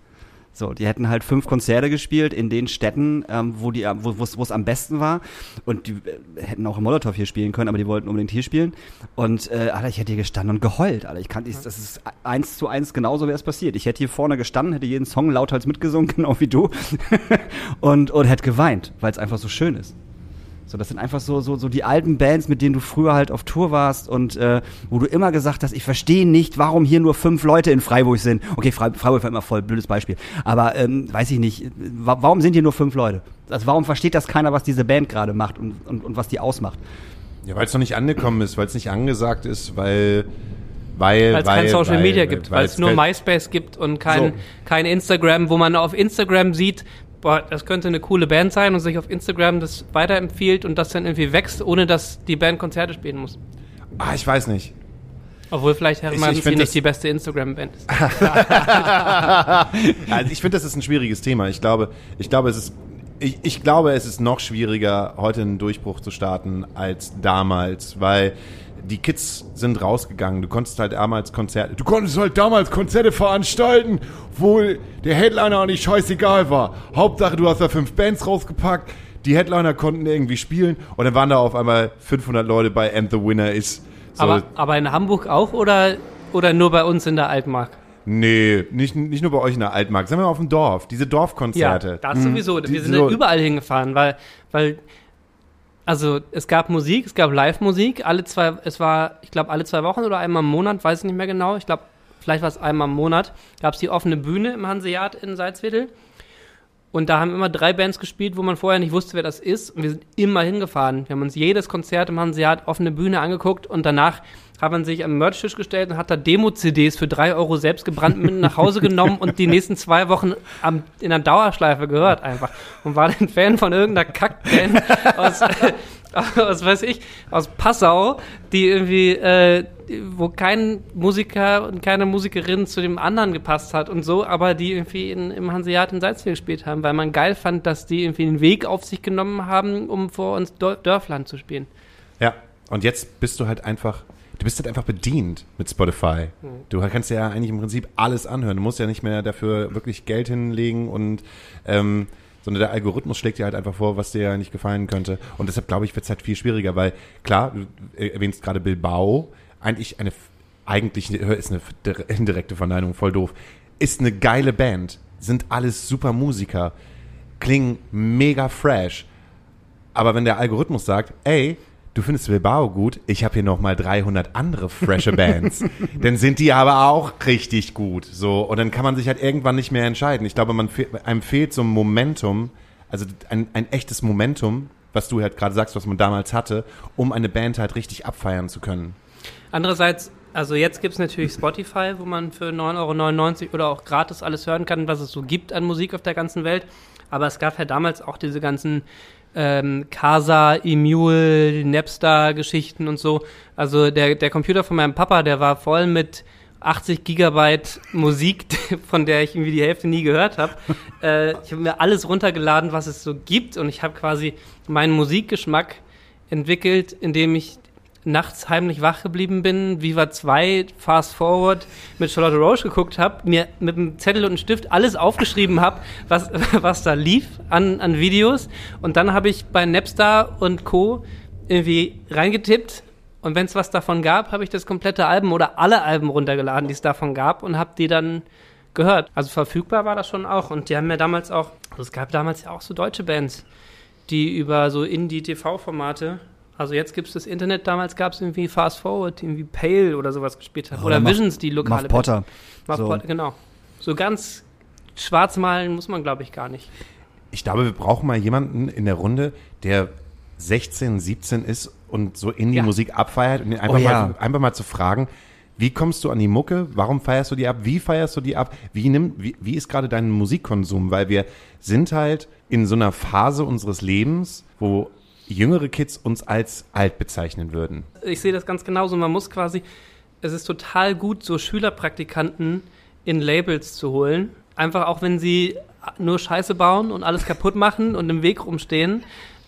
S3: So, die hätten halt fünf Konzerte gespielt in den Städten, ähm, wo die, wo es am besten war. Und die äh, hätten auch im Molotow hier spielen können, aber die wollten unbedingt hier spielen. Und äh, Alter, ich hätte hier gestanden und geheult, Alter. Ich kann, ich, das ist eins zu eins genauso wäre es passiert. Ich hätte hier vorne gestanden, hätte jeden Song lauthals mitgesungen, genau wie du, und und hätte geweint, weil es einfach so schön ist. So, das sind einfach so, so, so die alten Bands, mit denen du früher halt auf Tour warst und äh, wo du immer gesagt hast, ich verstehe nicht, warum hier nur fünf Leute in Freiburg sind. Okay, Frei, Freiburg war immer voll, blödes Beispiel. Aber ähm, weiß ich nicht, wa warum sind hier nur fünf Leute? Also warum versteht das keiner, was diese Band gerade macht und, und, und was die ausmacht?
S4: Ja, weil es noch nicht angekommen ist, weil es nicht angesagt ist, weil weil
S6: Weil es kein Social Media gibt, weil es nur MySpace gibt und kein,
S4: So.
S6: kein Instagram, wo man auf Instagram sieht, boah, das könnte eine coole Band sein und sich auf Instagram das weiterempfiehlt und das dann irgendwie wächst, ohne dass die Band Konzerte spielen muss.
S4: Ah, ich weiß nicht.
S6: Obwohl vielleicht
S4: ich
S6: Herrenmagazin
S4: find das-
S6: nicht die beste Instagram-Band ist.
S4: Also ich finde, das ist ein schwieriges Thema. Ich glaube, ich glaube, es ist ich, ich glaube, es ist noch schwieriger, heute einen Durchbruch zu starten als damals, weil die Kids sind rausgegangen. Du konntest halt damals Konzerte, du konntest halt damals Konzerte veranstalten, wo der Headliner auch nicht scheißegal war. Hauptsache, du hast da fünf Bands rausgepackt. Die Headliner konnten irgendwie spielen und dann waren da auf einmal 500 Leute bei And the Winner is. So,
S6: Aber, aber in Hamburg auch oder, oder nur bei uns in der Altmark?
S4: nee, nicht, nicht nur bei euch in der Altmark, sagen wir mal auf dem Dorf. Diese Dorfkonzerte.
S6: Ja, das sowieso.
S4: Die-
S6: Wir sind
S4: so-
S6: überall hingefahren, weil, weil, also es gab Musik, es gab Live-Musik, alle zwei, es war, ich glaube, alle zwei Wochen oder einmal im Monat, weiß ich nicht mehr genau. Ich glaube, vielleicht war es einmal im Monat, gab es die offene Bühne im Hanseat in Salzwedel. Und da haben immer drei Bands gespielt, wo man vorher nicht wusste, wer das ist. Und wir sind immer hingefahren. Wir haben uns jedes Konzert im Hanseat offene Bühne angeguckt und danach hat man sich am Merchtisch gestellt und hat da Demo-CDs für drei Euro selbst gebrannt mit nach Hause genommen und die nächsten zwei Wochen am, in der Dauerschleife gehört einfach. Und war dann Fan von irgendeiner Kackband aus, aus, weiß ich, aus Passau, die irgendwie, äh, wo kein Musiker und keine Musikerin zu dem anderen gepasst hat und so, aber die irgendwie in, im Hanseat in Salzwedel gespielt haben, weil man geil fand, dass die irgendwie einen Weg auf sich genommen haben, um vor uns Dörfland zu spielen.
S4: Ja, und jetzt bist du halt einfach, du bist halt einfach bedient mit Spotify. Du kannst ja eigentlich im Prinzip alles anhören. Du musst ja nicht mehr dafür wirklich Geld hinlegen und ähm, sondern der Algorithmus schlägt dir halt einfach vor, was dir ja nicht gefallen könnte. Und deshalb glaube ich, wird es halt viel schwieriger, weil klar, du erwähnst gerade Bilbao, eigentlich eine, eigentlich ist eine indirekte Verneinung, voll doof, ist eine geile Band, sind alles super Musiker, klingen mega fresh. Aber wenn der Algorithmus sagt, ey, du findest Bilbao gut, ich habe hier noch mal 300 andere frische Bands, dann sind die aber auch richtig gut. So und dann kann man sich halt irgendwann nicht mehr entscheiden. Ich glaube, man fe einem fehlt so ein Momentum, also ein, ein echtes Momentum, was du halt gerade sagst, was man damals hatte, um eine Band halt richtig abfeiern zu können.
S6: Andererseits, also jetzt gibt es natürlich Spotify, wo man für 9,99 Euro oder auch gratis alles hören kann, was es so gibt an Musik auf der ganzen Welt. Aber es gab ja damals auch diese ganzen ähm, Casa, Emule, Napster-Geschichten und so. Also der, der Computer von meinem Papa, der war voll mit 80 Gigabyte Musik, von der ich irgendwie die Hälfte nie gehört habe. Äh, ich habe mir alles runtergeladen, was es so gibt und ich habe quasi meinen Musikgeschmack entwickelt, indem ich nachts heimlich wach geblieben bin, Viva 2, Fast Forward mit Charlotte Roche geguckt habe, mir mit einem Zettel und einem Stift alles aufgeschrieben habe, was, was da lief an, an Videos. Und dann habe ich bei Napster und Co. irgendwie reingetippt. Und wenn es was davon gab, habe ich das komplette Album oder alle Alben runtergeladen, die es davon gab, und habe die dann gehört. Also verfügbar war das schon auch. Und die haben ja damals auch, also es gab damals ja auch so deutsche Bands, die über so Indie-TV-Formate also jetzt gibt es das Internet, damals gab es irgendwie Fast Forward, irgendwie Pale oder sowas gespielt hat. Oder,
S3: Oder
S6: Visions, die lokale
S3: Muff Potter.
S6: Muff
S3: So.
S6: Potter, genau. So ganz schwarz malen muss man, glaube ich, gar nicht.
S4: Ich glaube, wir brauchen mal jemanden in der Runde, der 16, 17 ist und so in die
S6: Ja.
S4: Musik abfeiert und ihn einfach,
S3: Oh ja.
S4: mal, einfach mal zu fragen, wie kommst du an die Mucke? Warum feierst du die ab? Wie feierst du die ab? Wie, nimm, wie, wie ist gerade dein Musikkonsum? Weil wir sind halt in so einer Phase unseres Lebens, wo jüngere Kids uns als alt bezeichnen würden.
S6: Ich sehe das ganz genauso. Man muss quasi, es ist total gut, so Schülerpraktikanten in Labels zu holen. Einfach auch, wenn sie nur Scheiße bauen und alles kaputt machen und im Weg rumstehen.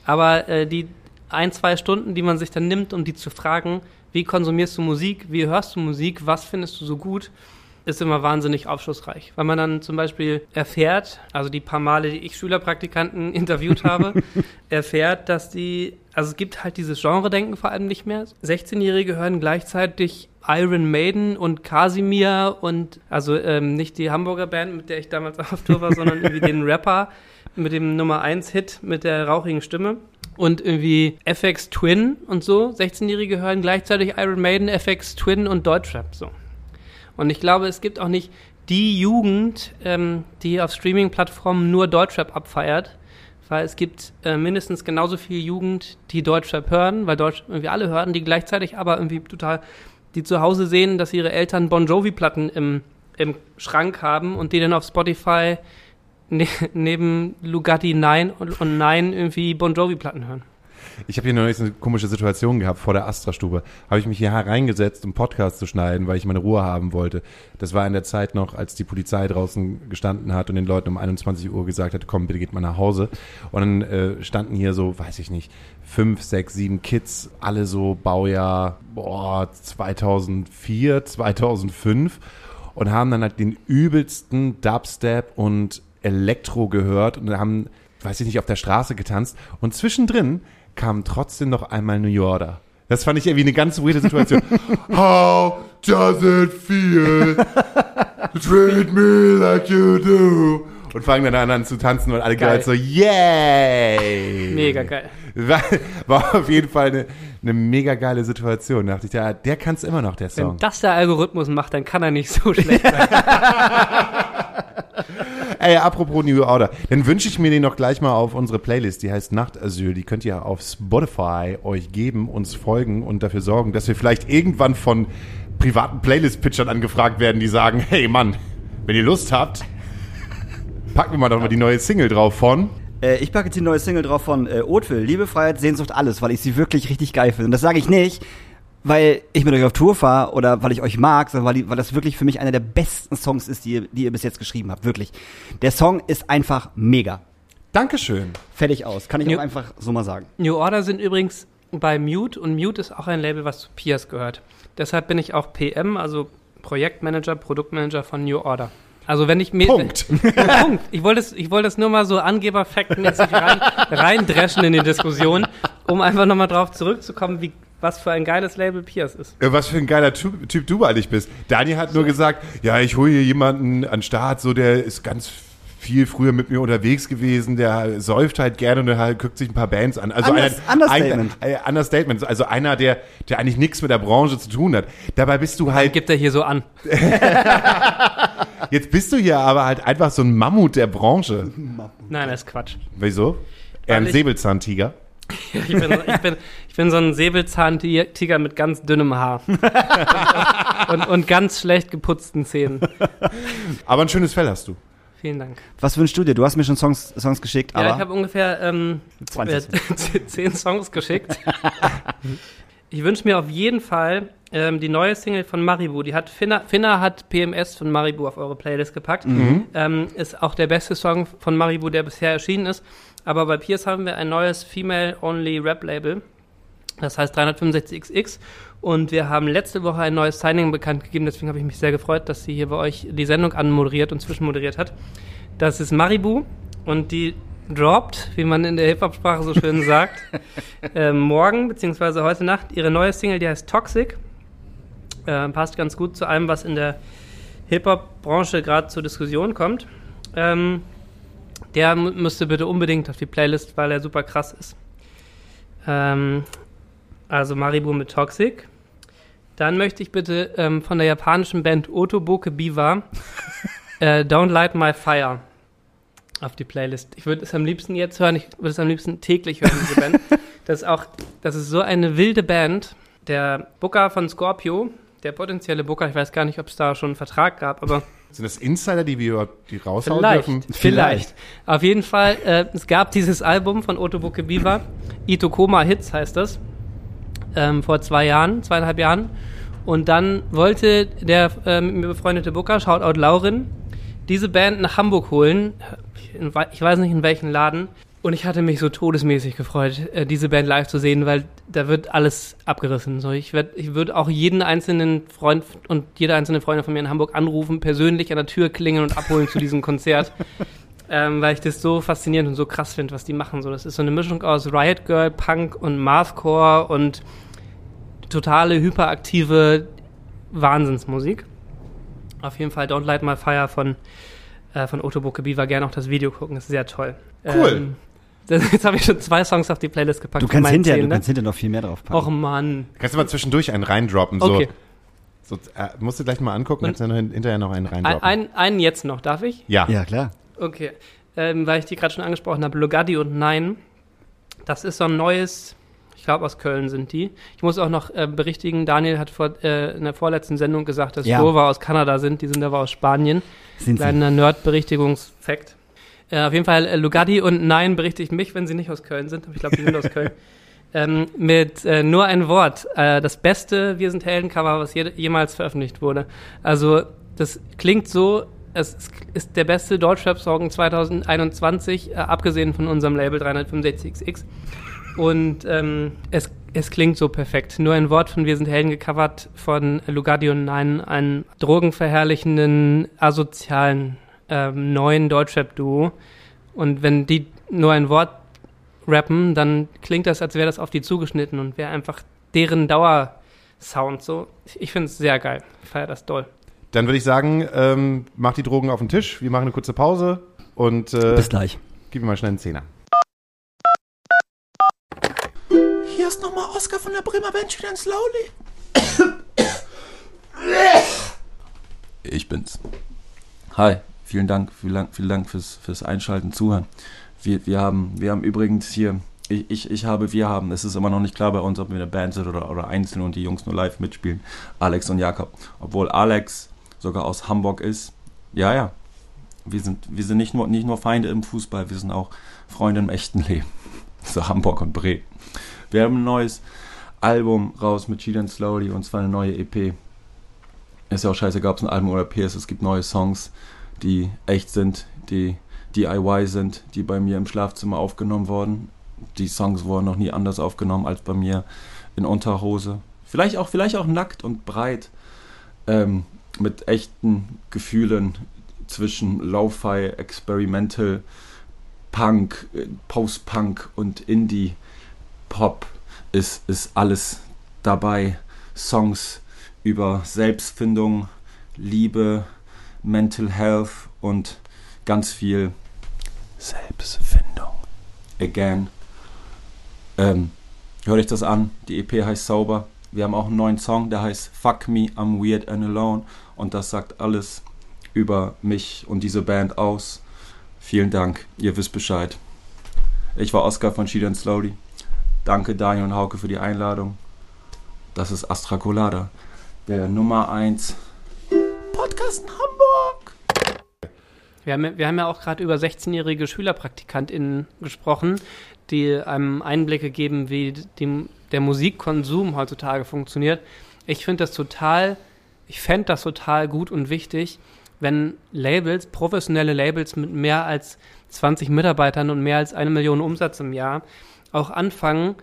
S6: Aber äh, die ein, zwei Stunden, die man sich dann nimmt, um die zu fragen, wie konsumierst du Musik, wie hörst du Musik, was findest du so gut, ist immer wahnsinnig aufschlussreich. Weil man dann zum Beispiel erfährt, also die paar Male, die ich Schülerpraktikanten interviewt habe, erfährt, dass die, also es gibt halt dieses Genre-Denken vor allem nicht mehr. 16-Jährige hören gleichzeitig Iron Maiden und Casimir und, also ähm, nicht die Hamburger Band, mit der ich damals auf Tour war, sondern irgendwie den Rapper mit dem Nummer 1 Hit mit der rauchigen Stimme. Und irgendwie FX Twin und so. 16-Jährige hören gleichzeitig Iron Maiden, FX Twin und Deutschrap. So. Und ich glaube, es gibt auch nicht die Jugend, ähm, die auf Streaming-Plattformen nur Deutschrap abfeiert, weil es gibt äh, mindestens genauso viel Jugend, die Deutschrap hören, weil Deutsch irgendwie alle hören, die gleichzeitig aber irgendwie total, die zu Hause sehen, dass ihre Eltern Bon Jovi-Platten im, im Schrank haben und die dann auf Spotify ne neben Lugatti 9 und, und 9 irgendwie Bon Jovi-Platten hören.
S4: Ich habe hier neulich eine komische Situation gehabt vor der Astra-Stube. Habe ich mich hier reingesetzt, um Podcast zu schneiden, weil ich meine Ruhe haben wollte. Das war in der Zeit noch, als die Polizei draußen gestanden hat und den Leuten um 21 Uhr gesagt hat, komm, bitte geht mal nach Hause. Und dann äh, standen hier so, weiß ich nicht, fünf, sechs, sieben Kids, alle so Baujahr boah, 2004, 2005 und haben dann halt den übelsten Dubstep und Elektro gehört und haben, weiß ich nicht, auf der Straße getanzt. Und zwischendrin kam trotzdem noch einmal New Yorker. Das fand ich irgendwie eine ganz weirde Situation. How does it feel to treat me like you do? Und fangen dann an zu tanzen und alle
S6: Geil.
S4: gerade so, yay!
S6: Mega geil.
S4: War, war auf jeden Fall eine, eine mega geile Situation. Da dachte ich, ja, der kann es immer noch, der
S6: Wenn
S4: Song.
S6: das der Algorithmus macht, dann kann er nicht so schlecht sein.
S4: Ey, apropos New Order, dann wünsche ich mir den noch gleich mal auf unsere Playlist, die heißt Nachtasyl. Die könnt ihr auf Spotify euch geben, uns folgen und dafür sorgen, dass wir vielleicht irgendwann von privaten Playlist-Pitchern angefragt werden, die sagen, hey Mann, wenn ihr Lust habt, packen wir mal doch mal die neue Single drauf von.
S3: Äh, ich packe jetzt die neue Single drauf von äh, Oatville, Liebe, Freiheit, Sehnsucht, alles, weil ich sie wirklich richtig geil finde. Und das sage ich nicht, weil ich mit euch auf Tour fahre oder weil ich euch mag, sondern weil, die, weil das wirklich für mich einer der besten Songs ist, die ihr, die ihr bis jetzt geschrieben habt. Wirklich. Der Song ist einfach mega.
S4: Dankeschön.
S3: Fertig aus. Kann ich
S6: Jo.
S3: auch einfach so mal sagen.
S6: New Order sind übrigens bei Mute und Mute ist auch ein Label, was zu Pierce gehört. Deshalb bin ich auch PM, also Projektmanager, Produktmanager von New Order. Also wenn ich mir
S4: Punkt.
S6: Punkt. Ich wollte es, ich wollte es nur mal so Angeberfaktenmäßig rein, reindreschen in die Diskussion, um einfach nochmal drauf zurückzukommen, wie was für ein geiles Label Pierce ist.
S4: Ja, Was für ein geiler Typ, typ du eigentlich bist. Daniel hat nur gesagt, ja, ich hole hier jemanden an den Start, so der ist ganz viel früher mit mir unterwegs gewesen, der säuft halt gerne und halt guckt sich ein paar Bands an. Also
S3: Unders-
S4: einer,
S3: Understatement.
S4: Ein, äh, Understatement. Also einer, der, der eigentlich nichts mit der Branche zu tun hat. Dabei bist du halt,
S6: Gibt er hier so an.
S4: jetzt bist du hier aber halt einfach so ein Mammut der Branche.
S6: Nein, das ist Quatsch.
S4: Wieso? Er ein
S6: ich-
S4: Säbelzahntiger.
S6: Ich bin, ich bin, ich bin so ein Säbelzahntiger mit ganz dünnem Haar. und, und ganz schlecht geputzten Zähnen.
S4: Aber ein schönes Fell hast du.
S6: Vielen Dank.
S3: Was wünschst du dir? Du hast mir schon Songs, Songs geschickt,
S6: Ja, ich
S3: aber
S6: habe ungefähr ähm,
S3: 20.
S6: äh, zehn Songs geschickt. ich wünsche mir auf jeden Fall ähm, die neue Single von Maribu. Die hat Finna, Finna hat PMS von Maribu auf eure Playlist gepackt. Ähm, ist auch der beste Song von Maribu, der bisher erschienen ist. Aber bei Pierce haben wir ein neues Female-Only Rap-Label. Das heißt 365XX. Und wir haben letzte Woche ein neues Signing bekannt gegeben. Deswegen habe ich mich sehr gefreut, dass sie hier bei euch die Sendung anmoderiert und zwischenmoderiert hat. Das ist Maribu. Und die droppt, wie man in der Hip-Hop-Sprache so schön sagt, äh, morgen beziehungsweise heute Nacht ihre neue Single, die heißt Toxic. Äh, passt ganz gut zu allem, was in der Hip-Hop-Branche gerade zur Diskussion kommt. Ähm, der müsste bitte unbedingt auf die Playlist, weil er super krass ist. Ähm, also Maribu mit Toxic. Dann möchte ich bitte ähm, von der japanischen Band Otoboke Biwa äh, Don't Light My Fire auf die Playlist. Ich würde es am liebsten jetzt hören, ich würde es am liebsten täglich hören, diese Band. Das ist auch, das ist so eine wilde Band. Der Booker von Scorpio, der potenzielle Booker, ich weiß gar nicht, ob es da schon einen Vertrag gab, aber
S4: Sind das Insider, die wir die raushauen
S6: Vielleicht,
S4: dürfen?
S6: vielleicht. Auf jeden Fall, äh, es gab dieses Album von Otobuke Biwa, Itokoma Hits heißt das, ähm, vor zwei Jahren, zweieinhalb Jahren. Und dann wollte der äh, mit mir befreundete Booker, Shoutout Laurin, diese Band nach Hamburg holen. Ich weiß nicht in welchen Laden. Und ich hatte mich so todesmäßig gefreut, äh, diese Band live zu sehen, weil da wird alles abgerissen. So, ich werd, ich würde auch jeden einzelnen Freund und jede einzelne Freundin von mir in Hamburg anrufen, persönlich an der Tür klingeln und abholen zu diesem Konzert. Ähm, weil ich das so faszinierend und so krass finde, was die machen. So, das ist so eine Mischung aus Riot Girl, Punk und Mathcore und totale hyperaktive Wahnsinnsmusik. Auf jeden Fall Don't Light My Fire von, äh, von Otobuke Biwa. Gerne auch das Video gucken, das ist sehr toll.
S4: Cool.
S6: Ähm, das, jetzt habe ich schon zwei Songs auf die Playlist gepackt.
S3: du kannst, hinterher, du
S6: Zählen, ne?
S3: kannst hinterher noch viel mehr drauf packen.
S6: Och Mann.
S4: Kannst du mal zwischendurch einen reindroppen? So,
S6: Okay.
S4: so, äh, musst du gleich mal angucken,
S6: Und-
S4: kannst du hinterher noch einen
S6: Ein,
S4: reindroppen.
S6: ein, einen jetzt noch, darf ich?
S4: ja.
S3: ja, klar.
S6: Okay. Ähm, weil ich die gerade schon angesprochen habe, Logadi und Nein. Das ist so ein neues, ich glaube aus Köln sind die. Ich muss auch noch äh, berichtigen, Daniel hat vor, äh, in der vorletzten Sendung gesagt, dass
S3: Ja.
S6: Dover aus Kanada sind, die sind aber aus Spanien.
S3: Sind sie.
S6: Kleiner Nerd-Berichtigungsfakt. Äh, auf jeden Fall, äh, Lugatti und Nein berichtigt mich, wenn sie nicht aus Köln sind. Aber ich glaube, die sind aus Köln. Ähm, mit äh, nur ein Wort. Äh, das beste Wir sind Helden-Cover, was je jemals veröffentlicht wurde. Also, das klingt so, es ist- ist der beste Deutschrap-Song 2021, äh, abgesehen von unserem Label 365XX. Und ähm, es, es klingt so perfekt. Nur ein Wort von Wir sind Helden gecovert von Lugatti und Nein, einen drogenverherrlichenden, asozialen, ähm, neuen Deutschrap-Duo. Und wenn die nur ein Wort rappen, dann klingt das, als wäre das auf die zugeschnitten und wäre einfach deren Dauersound so. Ich, finde es sehr geil. Ich feiere das doll.
S4: Dann würde ich sagen, ähm, mach die Drogen auf den Tisch, wir machen eine kurze Pause und äh,
S3: Bis gleich.
S4: gib mir mal schnell einen Zehner.
S1: Hier ist nochmal Oscar von der Bremer Band Shoot and Slowly. Ich bin's. Hi, vielen Dank, vielen Dank, vielen Dank fürs, fürs Einschalten, Zuhören. Wir, wir, haben, wir haben übrigens hier, ich, ich, ich habe, wir haben, es ist immer noch nicht klar bei uns, ob wir eine Band sind oder, oder einzeln und die Jungs nur live mitspielen, Alex und Jakob. Obwohl Alex sogar aus Hamburg ist. Ja, ja. Wir sind, wir sind nicht, nur, nicht nur Feinde im Fußball, wir sind auch Freunde im echten Leben. So Hamburg und Bre. Wir haben ein neues Album raus mit Cheat and Slowly und zwar eine neue EP. Ist ja auch scheißegal, ob es ein Album oder EP ist. Es gibt neue Songs, die echt sind, die DIY sind, die bei mir im Schlafzimmer aufgenommen wurden, die Songs wurden noch nie anders aufgenommen als bei mir in Unterhose. Vielleicht auch, vielleicht auch nackt und breit. Ähm, mit echten Gefühlen zwischen Lo-Fi, Experimental, Punk, äh, Post-Punk und Indie-Pop ist, ist alles dabei. Songs über Selbstfindung, Liebe, Mental Health und ganz viel Selbstfindung. Again. Ähm, hört euch das an. Die EP heißt Sauber. Wir haben auch einen neuen Song, der heißt Fuck Me, I'm Weird and Alone. Und das sagt alles über mich und diese Band aus. Vielen Dank, ihr wisst Bescheid. Ich war Oscar von Sheet and Slowly. Danke Daniel und Hauke für die Einladung. Das ist Astra Colada, der Nummer 1 Podcast in Hamburg.
S6: Wir haben, wir haben ja auch gerade über 16-jährige SchülerpraktikantInnen gesprochen, die einem Einblicke geben, wie die, der Musikkonsum heutzutage funktioniert. Ich finde das total, ich fände das total gut und wichtig, wenn Labels, professionelle Labels mit mehr als 20 Mitarbeitern und mehr als eine Million Umsatz im Jahr auch anfangen,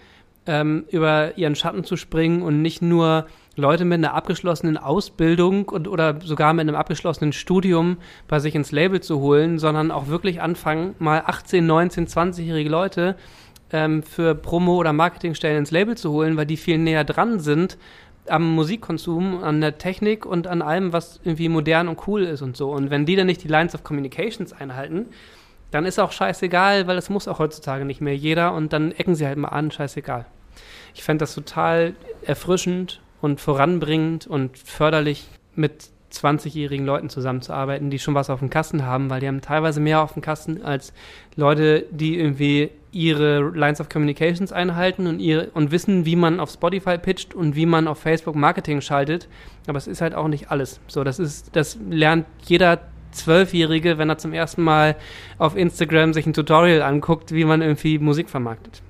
S6: ähm, über ihren Schatten zu springen und nicht nur Leute mit einer abgeschlossenen Ausbildung und, oder sogar mit einem abgeschlossenen Studium bei sich ins Label zu holen, sondern auch wirklich anfangen, mal 18, 19, 20-jährige Leute ähm, für Promo- oder Marketingstellen ins Label zu holen, weil die viel näher dran sind am Musikkonsum, an der Technik und an allem, was irgendwie modern und cool ist und so. Und wenn die dann nicht die Lines of Communications einhalten, dann ist auch scheißegal, weil das muss auch heutzutage nicht mehr jeder und dann ecken sie halt mal an, scheißegal. Ich fände das total erfrischend und voranbringend und förderlich, mit 20-jährigen Leuten zusammenzuarbeiten, die schon was auf dem Kasten haben, weil die haben teilweise mehr auf dem Kasten als Leute, die irgendwie ihre Lines of Communications einhalten und, ihre, und wissen, wie man auf Spotify pitcht und wie man auf Facebook Marketing schaltet. Aber es ist halt auch nicht alles. So, das ist, das lernt jeder Zwölfjährige, wenn er zum ersten Mal auf Instagram sich ein Tutorial anguckt, wie man irgendwie Musik vermarktet.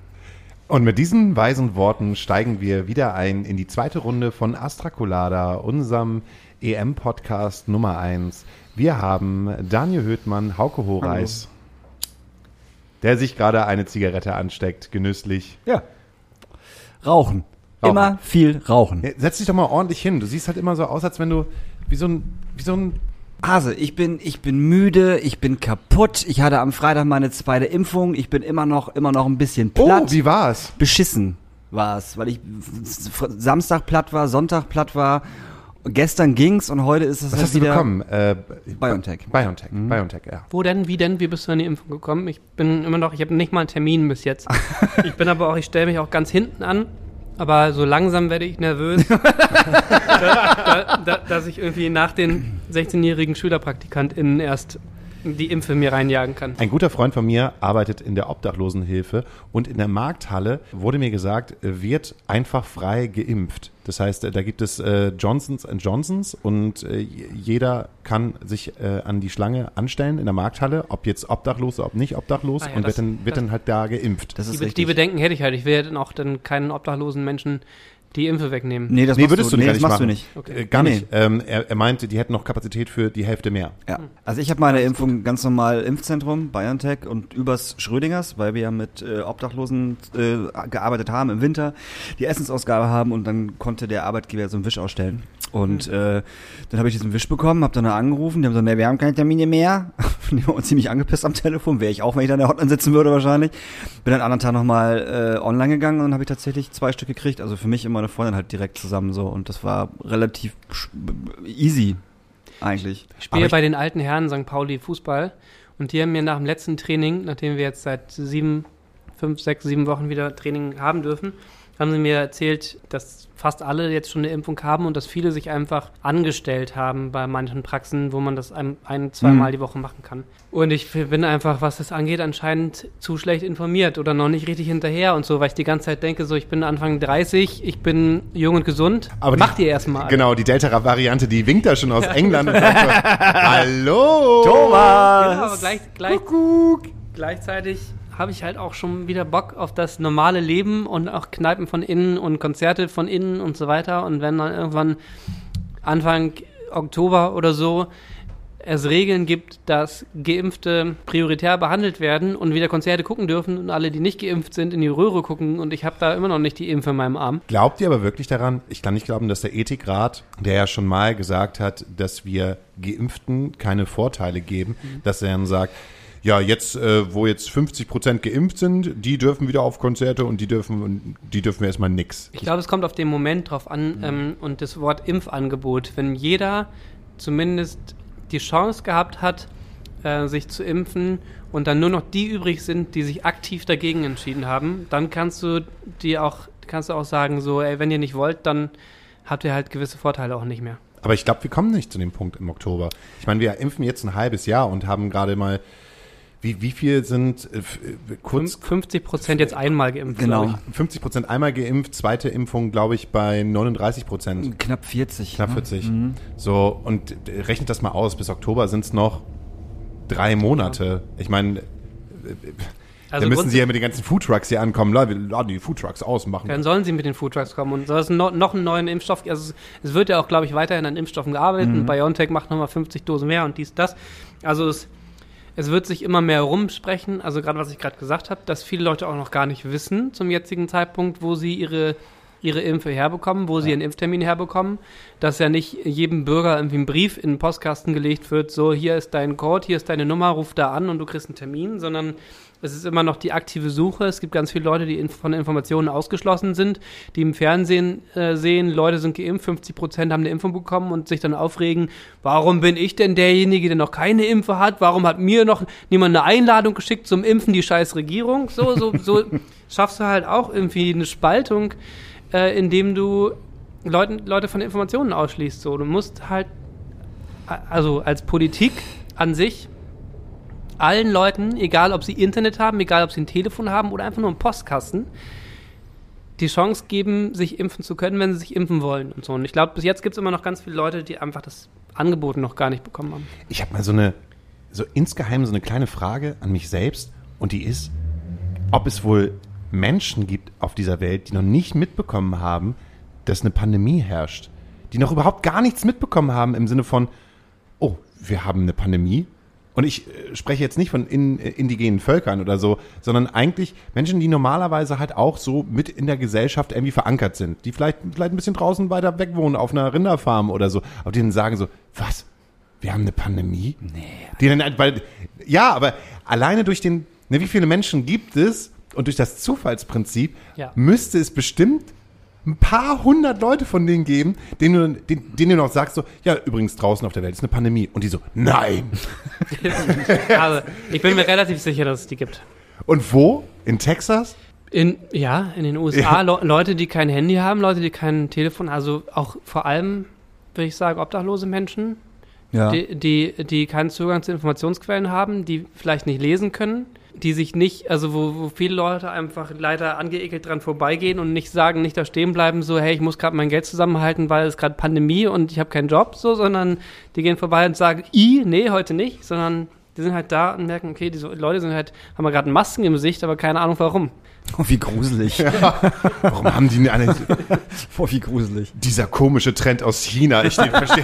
S4: Und mit diesen weisen Worten steigen wir wieder ein in die zweite Runde von Astra Colada, unserem EM-Podcast Nummer 1. Wir haben Daniel Höhtmann, Hauke Horeis, der sich gerade eine Zigarette ansteckt, genüsslich.
S3: Ja. Rauchen.
S4: Rauchen.
S3: Immer viel rauchen.
S4: Ja, setz dich doch mal ordentlich hin. Du siehst halt immer so aus, als wenn du wie so ein, wie so ein
S3: Hase, ich bin, ich bin müde, ich bin kaputt. Ich hatte am Freitag meine zweite Impfung. Ich bin immer noch, immer noch ein bisschen platt.
S4: Oh, wie war's?
S3: beschissen war es, weil ich Samstag platt war, Sonntag platt war. Gestern ging's und heute ist es
S4: Was
S3: halt
S4: hast du
S3: wieder
S4: bekommen? Äh,
S3: BioNTech.
S4: BioNTech, BioNTech, ja.
S6: Wo denn, wie denn, wie bist du an die Impfung gekommen? Ich bin immer noch, ich habe nicht mal einen Termin bis jetzt. ich bin aber auch, ich stelle mich auch ganz hinten an, aber so langsam werde ich nervös, da, da, da, dass ich irgendwie nach den 16-jährigen SchülerpraktikantInnen erst die Impfe mir reinjagen kann.
S4: Ein guter Freund von mir arbeitet in der Obdachlosenhilfe und in der Markthalle wurde mir gesagt, wird einfach frei geimpft. Das heißt, da gibt es äh, Johnsons Johnsons und äh, jeder kann sich äh, an die Schlange anstellen in der Markthalle, ob jetzt obdachlos oder ob nicht obdachlos
S6: Ah ja,
S4: und
S6: das-
S4: wird dann, wird
S6: das-
S4: dann halt da geimpft.
S3: Das
S6: Die,
S3: ist
S6: Be-
S3: richtig.
S6: die Bedenken hätte ich halt. Ich will ja dann auch dann keinen obdachlosen Menschen die Impfe wegnehmen.
S3: nee, das
S4: nee,
S3: machst
S4: würdest du,
S3: nee, das
S4: nicht
S3: machst
S4: machen.
S3: du nicht.
S6: Okay.
S4: Äh, gar
S3: Nee,
S4: nicht. Ähm, er, er meinte, die hätten noch Kapazität für die Hälfte mehr.
S3: Ja. Also ich habe meine Impfung ganz normal Impfzentrum, BioNTech und übers Schrödingers, weil wir ja mit äh, Obdachlosen äh, gearbeitet haben im Winter, die Essensausgabe haben und dann konnte der Arbeitgeber so einen Wisch ausstellen. Und äh, dann habe ich diesen Wisch bekommen, habe dann angerufen, die haben gesagt, nee, wir haben keine Termine mehr. die waren ziemlich angepisst am Telefon, wäre ich auch, wenn ich da in der Hotline sitzen würde wahrscheinlich. Bin dann anderen Tag nochmal äh, online gegangen und habe ich tatsächlich zwei Stück gekriegt. Also für mich und meine Freundin halt direkt zusammen so und das war relativ easy eigentlich.
S6: Ich spiele bei den alten Herren St. Pauli Fußball und die haben mir nach dem letzten Training, nachdem wir jetzt seit sieben, fünf, sechs, sieben Wochen wieder Training haben dürfen, haben sie mir erzählt, dass fast alle jetzt schon eine Impfung haben und dass viele sich einfach angestellt haben bei manchen Praxen, wo man das ein, ein zweimal die Woche machen kann. Und ich bin einfach, was das angeht, anscheinend zu schlecht informiert oder noch nicht richtig hinterher und so, weil ich die ganze Zeit denke, so ich bin Anfang 30, ich bin jung und gesund,
S4: Aber die-
S6: macht ihr erstmal.
S4: Genau, die Delta-Variante, die winkt da schon aus England und sagt so, Hallo!
S3: Thomas!
S6: Genau, aber gleich, gleich, gleichzeitig habe ich halt auch schon wieder Bock auf das normale Leben und auch Kneipen von innen und Konzerte von innen und so weiter. Und wenn dann irgendwann Anfang Oktober oder so es Regeln gibt, dass Geimpfte prioritär behandelt werden und wieder Konzerte gucken dürfen und alle, die nicht geimpft sind, in die Röhre gucken und ich habe da immer noch nicht die Impfe in meinem Arm.
S4: Glaubt ihr aber wirklich daran? Ich kann nicht glauben, dass der Ethikrat, der ja schon mal gesagt hat, dass wir Geimpften keine Vorteile geben, dass er dann sagt, ja, jetzt, äh, wo jetzt 50 Prozent geimpft sind, die dürfen wieder auf Konzerte und die dürfen, die dürfen erstmal nix.
S6: Ich glaube, es kommt auf den Moment drauf an ähm, und das Wort Impfangebot. Wenn jeder zumindest die Chance gehabt hat, äh, sich zu impfen und dann nur noch die übrig sind, die sich aktiv dagegen entschieden haben, dann kannst du die auch, kannst du auch sagen, so, ey, wenn ihr nicht wollt, dann habt ihr halt gewisse Vorteile auch nicht mehr.
S4: Aber ich glaube, wir kommen nicht zu dem Punkt im Oktober. Ich meine, wir impfen jetzt ein halbes Jahr und haben gerade mal, wie, wie viel sind äh, äh, kurz
S6: 50 Prozent jetzt einmal geimpft.
S3: Genau.
S6: glaub
S4: 50 Prozent einmal geimpft, zweite Impfung, glaube ich, bei 39 Prozent.
S3: Knapp 40.
S4: Knapp
S3: ne?
S4: 40. So, und äh, rechnet das mal aus, bis Oktober sind es noch drei Monate. Ich meine,
S6: Also
S4: da müssen sie ja mit den ganzen Foodtrucks hier ankommen. Leute, wir laden die Foodtrucks aus und machen.
S6: Dann sollen sie mit den Foodtrucks kommen und soll es no, noch einen neuen Impfstoff Also es, es wird ja auch, glaube ich, weiterhin an Impfstoffen gearbeitet. Und BioNTech macht nochmal 50 Dosen mehr und dies, das. Also es, es wird sich immer mehr rumsprechen. Also gerade was ich gerade gesagt habe, dass viele Leute auch noch gar nicht wissen zum jetzigen Zeitpunkt, wo sie ihre ihre Impfe herbekommen, wo sie ihren Impftermin herbekommen, dass ja nicht jedem Bürger irgendwie ein Brief in den Postkasten gelegt wird, so hier ist dein Code, hier ist deine Nummer, ruf da an und du kriegst einen Termin, sondern es ist immer noch die aktive Suche. Es gibt ganz viele Leute, die von Informationen ausgeschlossen sind, die im Fernsehen äh, sehen, Leute sind geimpft, 50 Prozent haben eine Impfung bekommen und sich dann aufregen, warum bin ich denn derjenige, der noch keine Impfe hat? Warum hat mir noch niemand eine Einladung geschickt zum Impfen, die scheiß Regierung? So, so, so schaffst du halt auch irgendwie eine Spaltung, äh, indem du Leuten, Leute von Informationen ausschließt. So, du musst halt, also als Politik an sich allen Leuten, egal ob sie Internet haben, egal ob sie ein Telefon haben oder einfach nur einen Postkasten, die Chance geben, sich impfen zu können, wenn sie sich impfen wollen und so. Und ich glaube, bis jetzt gibt es immer noch ganz viele Leute, die einfach das Angebot noch gar nicht bekommen haben.
S4: Ich habe mal so eine, so insgeheim so eine kleine Frage an mich selbst und die ist, ob es wohl Menschen gibt auf dieser Welt, die noch nicht mitbekommen haben, dass eine Pandemie herrscht. Die noch überhaupt gar nichts mitbekommen haben im Sinne von, oh, wir haben eine Pandemie. Und ich äh, spreche jetzt nicht von in, äh, indigenen Völkern oder so, sondern eigentlich Menschen, die normalerweise halt auch so mit in der Gesellschaft irgendwie verankert sind, die vielleicht, vielleicht ein bisschen draußen weiter weg wohnen, auf einer Rinderfarm oder so, aber die dann sagen so, was? Wir haben eine Pandemie? Nee. Die dann, weil, ja, aber alleine durch den, ne, wie viele Menschen gibt es und durch das Zufallsprinzip
S6: Ja.
S4: müsste es bestimmt ein paar hundert Leute von denen geben, denen du, denen, denen du noch sagst so, ja, übrigens draußen auf der Welt ist eine Pandemie. Und die so, nein.
S6: Also, ich bin mir relativ sicher, dass es die gibt.
S4: Und wo? In Texas?
S6: In, ja, in den USA, Le Leute, die kein Handy haben, Leute, die kein Telefon, also auch vor allem, würde ich sagen, obdachlose Menschen,
S3: Ja.
S6: die, die, die keinen Zugang zu Informationsquellen haben, die vielleicht nicht lesen können, die sich nicht, also wo, wo viele Leute einfach leider angeekelt dran vorbeigehen und nicht sagen, nicht da stehen bleiben, so, hey, ich muss gerade mein Geld zusammenhalten, weil es gerade Pandemie und ich habe keinen Job, so, sondern die gehen vorbei und sagen, i, nee, heute nicht, sondern die sind halt da und merken, okay, diese Leute sind halt, haben wir gerade Masken im Gesicht, aber keine Ahnung warum.
S3: Oh, wie gruselig.
S4: Warum haben die eine,
S3: Oh, wie gruselig.
S4: dieser komische Trend aus China? Ich verstehe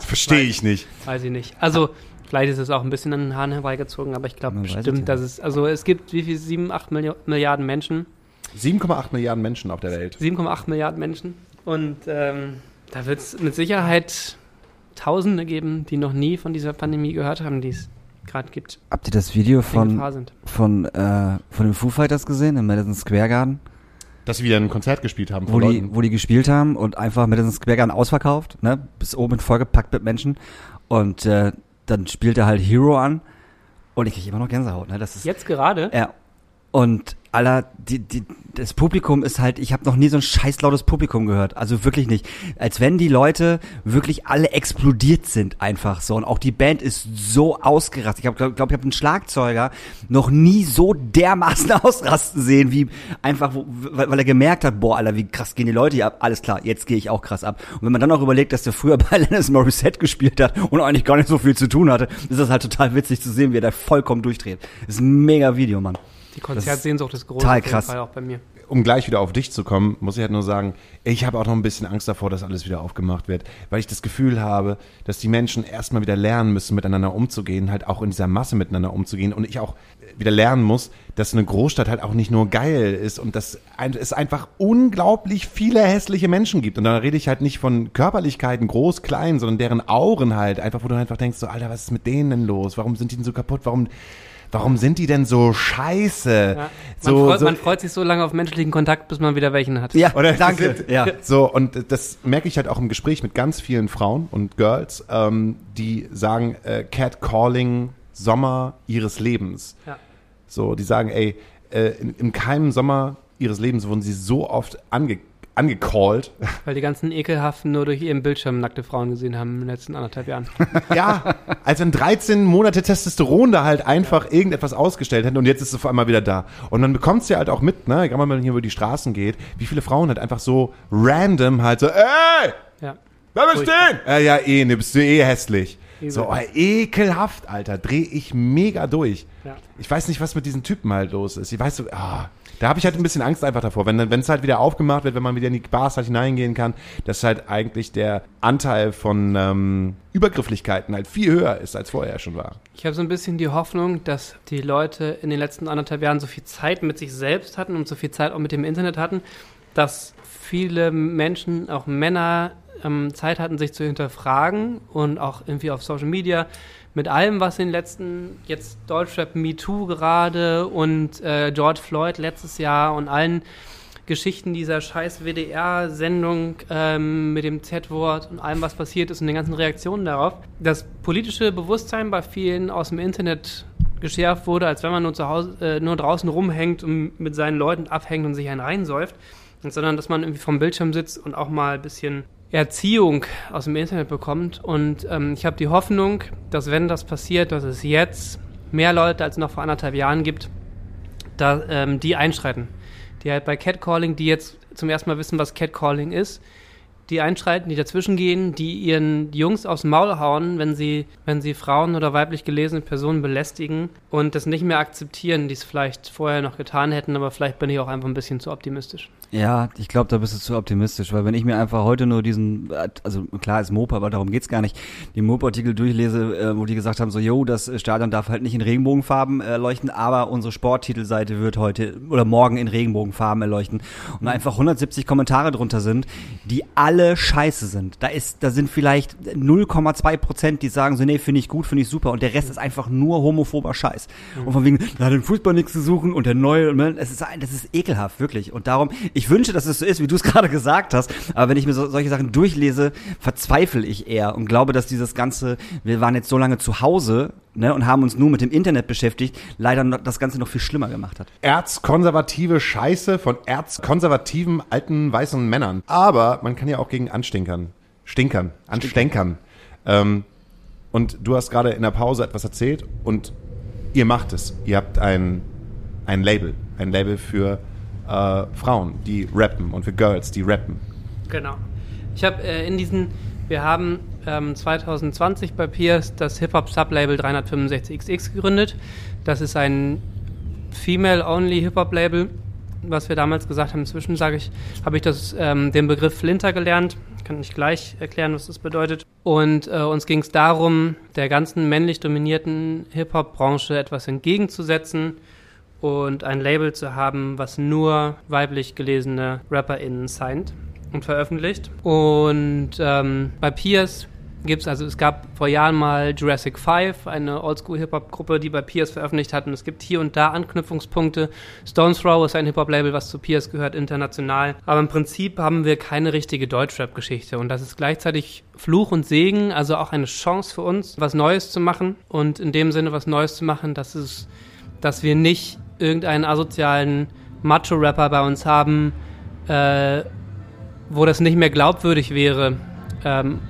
S4: versteh ich nicht.
S6: Weiß ich nicht. Also, vielleicht ist es auch ein bisschen an den Haaren herbeigezogen, aber ich glaube bestimmt, dass es, also es gibt wie viel, 7, 8 Milli Milliarden Menschen,
S4: 7,8 Milliarden Menschen auf der Welt.
S6: 7,8 Milliarden Menschen und ähm, da wird es mit Sicherheit Tausende geben, die noch nie von dieser Pandemie gehört haben, die es gerade gibt,
S3: Habt ihr das Video von, von, äh, von den Foo Fighters gesehen im Madison Square Garden?
S4: Dass sie wieder ein Konzert gespielt haben
S3: Wo
S4: von
S3: die,
S4: Leuten.
S3: wo die gespielt haben und einfach Madison Square Garden ausverkauft, ne? Bis oben vollgepackt mit Menschen. Und äh, dann spielt er halt Hero an und ich kriege immer noch Gänsehaut, ne? Das ist
S6: Jetzt gerade?
S3: Ja. Und aller, die, die, das Publikum ist halt, ich habe noch nie so ein scheißlautes Publikum gehört. Also wirklich nicht. Als wenn die Leute wirklich alle explodiert sind einfach so. Und auch die Band ist so ausgerastet. Ich glaube glaub, ich habe einen Schlagzeuger noch nie so dermaßen ausrasten sehen, wie einfach, wo, weil, weil er gemerkt hat, boah, Alter, wie krass gehen die Leute hier ab. Alles klar, jetzt gehe ich auch krass ab. Und wenn man dann auch überlegt, dass der früher bei Lennis Morissette gespielt hat und eigentlich gar nicht so viel zu tun hatte, ist das halt total witzig zu sehen, wie er da vollkommen durchdreht. Das ist ein mega Video, Mann.
S6: Die Konzertsehnsucht ist groß.
S3: total krass.
S6: Fall auch bei mir.
S4: um gleich wieder auf dich zu kommen, muss ich halt nur sagen, ich habe auch noch ein bisschen Angst davor, dass alles wieder aufgemacht wird, weil ich das Gefühl habe, dass die Menschen erstmal wieder lernen müssen, miteinander umzugehen, halt auch in dieser Masse miteinander umzugehen und ich auch wieder lernen muss, dass eine Großstadt halt auch nicht nur geil ist und dass es einfach unglaublich viele hässliche Menschen gibt. Und da rede ich halt nicht von Körperlichkeiten, groß, klein, sondern deren Auren halt, einfach, wo du einfach denkst, so, Alter, was ist mit denen denn los? Warum sind die denn so kaputt? Warum, warum sind die denn so scheiße?
S6: Ja. Man,
S4: so,
S6: freut,
S4: so,
S6: man freut sich so lange auf menschlichen Kontakt, bis man wieder welchen hat.
S3: Ja,
S4: Oder
S3: danke.
S4: sind-
S3: Ja.
S4: So, und das merke ich halt auch im Gespräch mit ganz vielen Frauen und Girls, ähm, die sagen, äh, Catcalling Sommer ihres Lebens.
S6: Ja.
S4: So, die sagen, ey, äh, in, in keinem Sommer ihres Lebens wurden sie so oft ange angecallt.
S6: Weil die ganzen ekelhaften nur durch ihren Bildschirm nackte Frauen gesehen haben in den letzten anderthalb Jahren.
S4: ja, als wenn 13 Monate Testosteron da halt einfach irgendetwas ausgestellt hätten und jetzt ist es auf einmal wieder da. Und man bekommt es ja halt auch mit, ne, gerade wenn man hier über die Straßen geht, wie viele Frauen halt einfach so random halt so, ey,
S6: Ja.
S4: Wer bist
S6: Furchtbar.
S4: denn? Äh, ja, eh, ne, bist du eh hässlich. So, oh, ekelhaft, Alter. Dreh ich mega durch.
S6: Ja.
S4: Ich weiß nicht, was mit diesen Typen halt los ist. Ich weiß so, ah, da habe ich halt ein bisschen Angst einfach davor. Wenn es halt wieder aufgemacht wird, wenn man wieder in die Bars halt hineingehen kann, dass halt eigentlich der Anteil von ähm, Übergrifflichkeiten halt viel höher ist, als vorher schon war.
S6: Ich habe so ein bisschen die Hoffnung, dass die Leute in den letzten anderthalb Jahren so viel Zeit mit sich selbst hatten und so viel Zeit auch mit dem Internet hatten, dass viele Menschen, auch Männer, ähm, Zeit hatten, sich zu hinterfragen und auch irgendwie auf Social Media mit allem, was in den letzten, jetzt Deutschrap MeToo gerade und äh, George Floyd letztes Jahr und allen Geschichten dieser scheiß WDR-Sendung ähm, mit dem Z-Wort und allem, was passiert ist und den ganzen Reaktionen darauf, das politische Bewusstsein bei vielen aus dem Internet geschärft wurde, als wenn man nur zu Hause, äh, nur draußen rumhängt und mit seinen Leuten abhängt und sich einen reinsäuft, sondern dass man irgendwie vom Bildschirm sitzt und auch mal ein bisschen Erziehung aus dem Internet bekommt. Und ähm, ich habe die Hoffnung, dass wenn das passiert, dass es jetzt mehr Leute als noch vor anderthalb Jahren gibt, da, ähm, die einschreiten. Die halt bei Catcalling, die jetzt zum ersten Mal wissen, was Catcalling ist, die einschreiten, die dazwischen gehen, die ihren Jungs aufs Maul hauen, wenn sie, wenn sie Frauen oder weiblich gelesene Personen belästigen und das nicht mehr akzeptieren, die es vielleicht vorher noch getan hätten, aber vielleicht bin ich auch einfach ein bisschen zu optimistisch.
S3: Ja, ich glaube, da bist du zu optimistisch, weil wenn ich mir einfach heute nur diesen, also klar ist Mopa, aber darum geht's gar nicht, den Mopa-Artikel durchlese, äh, wo die gesagt haben, so, yo, das Stadion darf halt nicht in Regenbogenfarben äh, leuchten, aber unsere Sporttitelseite wird heute oder morgen in Regenbogenfarben erleuchten und einfach 170 Kommentare drunter sind, die alle scheiße sind. Da ist, da sind vielleicht 0,2 Prozent, die sagen so, nee, finde ich gut, finde ich super und der Rest ist einfach nur homophober Scheiß. Und von wegen, da hat im Fußball nichts zu suchen und der neue, ne, es ist, das ist ekelhaft, wirklich. Und darum, ich wünsche, dass es so ist, wie du es gerade gesagt hast, aber wenn ich mir so, solche Sachen durchlese, verzweifle ich eher und glaube, dass dieses ganze, wir waren jetzt so lange zu Hause, ne, und haben uns nur mit dem Internet beschäftigt, leider das Ganze noch viel schlimmer gemacht hat.
S4: Erzkonservative Scheiße von erzkonservativen alten weißen Männern. Aber man kann ja auch gegen anstinkern. Stinkern. Anstenkern. Ähm, und du hast gerade in der Pause etwas erzählt und ihr macht es. Ihr habt ein, ein Label. Ein Label für äh, Frauen, die rappen und für Girls, die rappen.
S6: Genau. Ich habe äh, in diesen, wir haben ähm, 2020 bei Pierce das Hip-Hop-Sublabel 365XX gegründet. Das ist ein Female-Only Hip-Hop-Label, was wir damals gesagt haben. Inzwischen sage ich, habe ich das, ähm, den Begriff Flinter gelernt. Kann ich gleich erklären, was das bedeutet. Und äh, uns ging es darum, der ganzen männlich dominierten Hip-Hop-Branche etwas entgegenzusetzen und ein Label zu haben, was nur weiblich gelesene RapperInnen signed und veröffentlicht. Und ähm, bei Pierce gibt's also es gab vor Jahren mal Jurassic 5, eine Oldschool-Hip-Hop-Gruppe, die bei Pierce veröffentlicht hat. Und es gibt hier und da Anknüpfungspunkte. Stones Throw ist ein Hip-Hop-Label, was zu Pierce gehört, international. Aber im Prinzip haben wir keine richtige Deutschrap-Geschichte. Und das ist gleichzeitig Fluch und Segen, also auch eine Chance für uns, was Neues zu machen. Und in dem Sinne was Neues zu machen, dass es, dass wir nicht irgendeinen asozialen Macho-Rapper bei uns haben, äh, wo das nicht mehr glaubwürdig wäre. Ähm,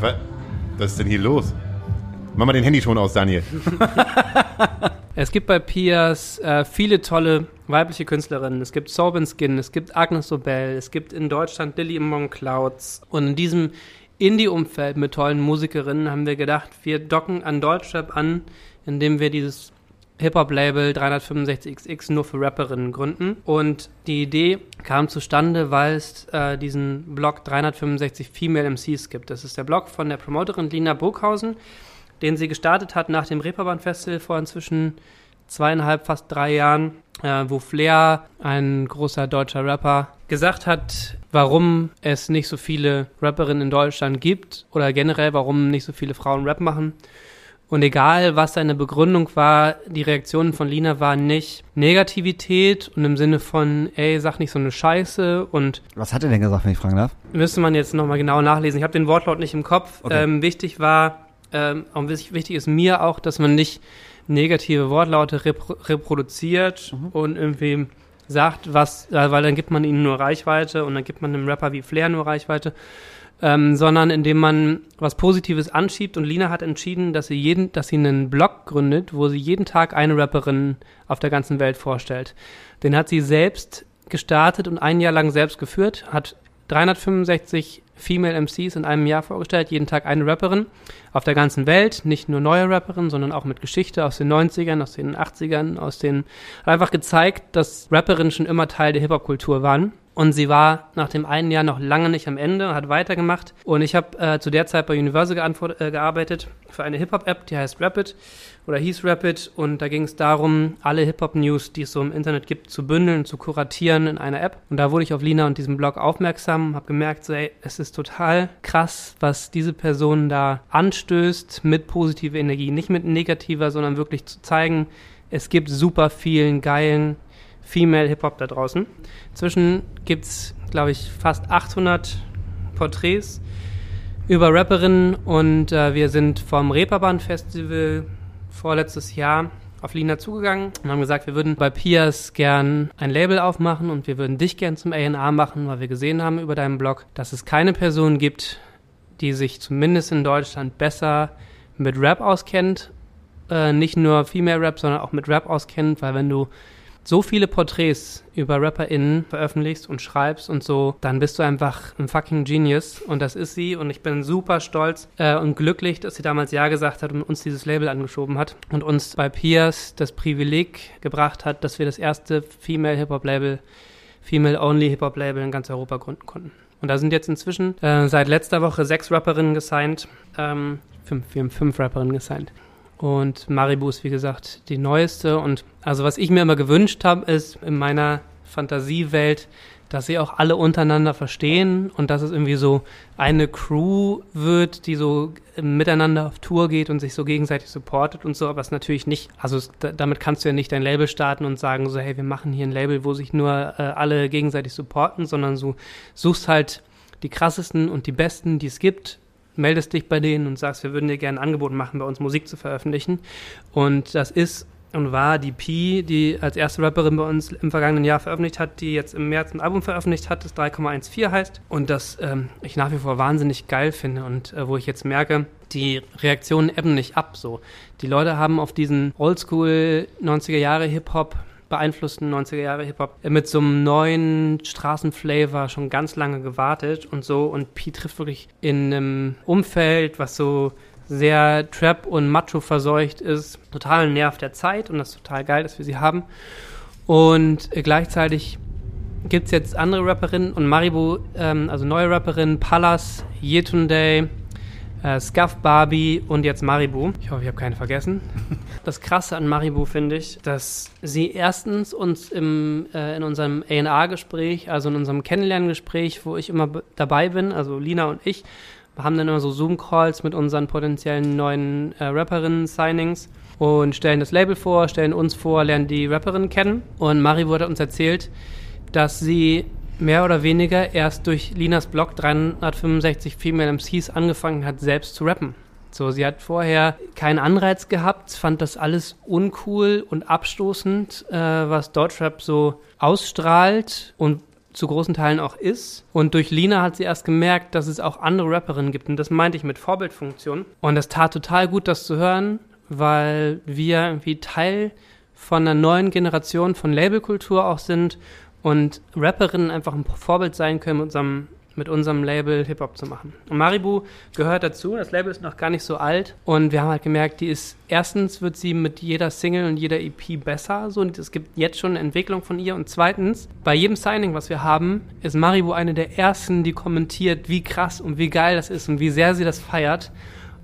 S4: Was, ist denn hier los? Mach mal den Handyton aus, Daniel.
S6: Es gibt bei Pias äh, viele tolle weibliche Künstlerinnen. Es gibt Sorbin Skin, es gibt Agnes Obel, es gibt in Deutschland Lily Among Clouds. Und in diesem Indie-Umfeld mit tollen Musikerinnen haben wir gedacht, wir docken an Deutschrap an, indem wir dieses Hip-Hop-Label 365XX nur für Rapperinnen gründen. Und die Idee kam zustande, weil es äh, diesen Blog 365 Female MCs gibt. Das ist der Blog von der Promoterin Lina Burghausen, den sie gestartet hat nach dem Reeperbahn Festival vor inzwischen zweieinhalb, fast drei Jahren, äh, wo Flair, ein großer deutscher Rapper, gesagt hat, warum es nicht so viele Rapperinnen in Deutschland gibt oder generell, warum nicht so viele Frauen Rap machen. Und egal, was seine Begründung war, die Reaktion von Lina war nicht Negativität und im Sinne von, ey, sag nicht so eine Scheiße und.
S3: Was hat er denn gesagt, wenn ich fragen darf?
S6: Müsste man jetzt nochmal genau nachlesen. Ich habe den Wortlaut nicht im Kopf.
S3: Okay.
S6: Ähm, wichtig war, ähm, und wichtig ist mir auch, dass man nicht negative Wortlaute repro reproduziert und irgendwie sagt, was, äh, weil dann gibt man ihnen nur Reichweite und dann gibt man einem Rapper wie Flair nur Reichweite, ähm, sondern indem man was Positives anschiebt. Und Lina hat entschieden, dass sie jeden, dass sie einen Blog gründet, wo sie jeden Tag eine Rapperin auf der ganzen Welt vorstellt. Den hat sie selbst gestartet und ein Jahr lang selbst geführt, hat 365 Female MCs in einem Jahr vorgestellt, jeden Tag eine Rapperin auf der ganzen Welt, nicht nur neue Rapperin, sondern auch mit Geschichte aus den 90ern, aus den 80ern, aus den, hat einfach gezeigt, dass Rapperinnen schon immer Teil der Hip-Hop-Kultur waren. Und sie war nach dem einen Jahr noch lange nicht am Ende, hat weitergemacht. Und ich habe äh, zu der Zeit bei Universal äh, gearbeitet für eine Hip-Hop-App, die heißt Rapid oder hieß Rapid. Und da ging es darum, alle Hip-Hop-News, die es so im Internet gibt, zu bündeln, zu kuratieren in einer App. Und da wurde ich auf Lina und diesem Blog aufmerksam, habe gemerkt, so, ey, es ist total krass, was diese Person da anstößt mit positiver Energie. Nicht mit negativer, sondern wirklich zu zeigen, es gibt super vielen geilen Female Hip-Hop da draußen. Inzwischen gibt es, glaube ich, fast 800 Porträts über Rapperinnen und äh, wir sind vom Reeperbahn Festival vorletztes Jahr auf Lina zugegangen und haben gesagt, wir würden bei Pias gern ein Label aufmachen und wir würden dich gern zum A&R machen, weil wir gesehen haben über deinen Blog, dass es keine Person gibt, die sich zumindest in Deutschland besser mit Rap auskennt. Äh, nicht nur Female Rap, sondern auch mit Rap auskennt, weil wenn du so viele Porträts über RapperInnen veröffentlichst und schreibst und so, dann bist du einfach ein fucking Genius. Und das ist sie. Und ich bin super stolz äh, und glücklich, dass sie damals Ja gesagt hat und uns dieses Label angeschoben hat und uns bei Piers das Privileg gebracht hat, dass wir das erste Female Hip-Hop-Label, Female-Only Hip-Hop-Label in ganz Europa gründen konnten. Und da sind jetzt inzwischen äh, seit letzter Woche sechs Rapperinnen gesigned. Ähm, fünf, wir haben fünf Rapperinnen gesigned. Und Maribu ist, wie gesagt, die neueste. Und also, was ich mir immer gewünscht habe, ist in meiner Fantasiewelt, dass sie auch alle untereinander verstehen und dass es irgendwie so eine Crew wird, die so miteinander auf Tour geht und sich so gegenseitig supportet und so, aber es natürlich nicht, also es, da, damit kannst du ja nicht dein Label starten und sagen so, hey, wir machen hier ein Label, wo sich nur äh, alle gegenseitig supporten, sondern du suchst halt die krassesten und die besten, die es gibt, meldest dich bei denen und sagst, wir würden dir gerne ein Angebot machen, bei uns Musik zu veröffentlichen. Und das ist und war die Pi, die als erste Rapperin bei uns im vergangenen Jahr veröffentlicht hat, die jetzt im März ein Album veröffentlicht hat, das 3,14 heißt. Und das ähm, ich nach wie vor wahnsinnig geil finde und äh, wo ich jetzt merke, die Reaktionen ebben nicht ab. So, die Leute haben auf diesen Oldschool 90er Jahre Hip Hop beeinflussten 90er Jahre Hip-Hop mit so einem neuen Straßenflavor schon ganz lange gewartet und so. Und Pi trifft wirklich in einem Umfeld, was so sehr Trap und Macho verseucht ist, total Nerv der Zeit und das ist total geil, dass wir sie haben. Und gleichzeitig gibt es jetzt andere Rapperinnen und Maribu, ähm, also neue Rapperinnen, Pallas, Yetunde, äh, Scuff Barbie und jetzt Maribu. Ich hoffe, ich habe keine vergessen. Das Krasse an Maribu finde ich, dass sie erstens uns im, äh, in unserem A&R-Gespräch, also in unserem Kennenlerngespräch, wo ich immer dabei bin, also Lina und ich, haben dann immer so Zoom-Calls mit unseren potenziellen neuen äh, Rapperinnen-Signings und stellen das Label vor, stellen uns vor, lernen die Rapperinnen kennen. Und Maribu hat uns erzählt, dass sie mehr oder weniger erst durch Linas Blog 365 Female MCs angefangen hat, selbst zu rappen. So, sie hat vorher keinen Anreiz gehabt, fand das alles uncool und abstoßend, äh, was Deutschrap so ausstrahlt und zu großen Teilen auch ist. Und durch Lina hat sie erst gemerkt, dass es auch andere Rapperinnen gibt. Und das meinte ich mit Vorbildfunktion. Und das tat total gut, das zu hören, weil wir irgendwie Teil von einer neuen Generation von Labelkultur auch sind und Rapperinnen einfach ein Vorbild sein können mit unserem mit unserem Label Hip-Hop zu machen. Und Maribu gehört dazu. Das Label ist noch gar nicht so alt. Und wir haben halt gemerkt, die ist, erstens wird sie mit jeder Single und jeder EP besser. So, und es gibt jetzt schon eine Entwicklung von ihr. Und zweitens, bei jedem Signing, was wir haben, ist Maribu eine der ersten, die kommentiert, wie krass und wie geil das ist und wie sehr sie das feiert.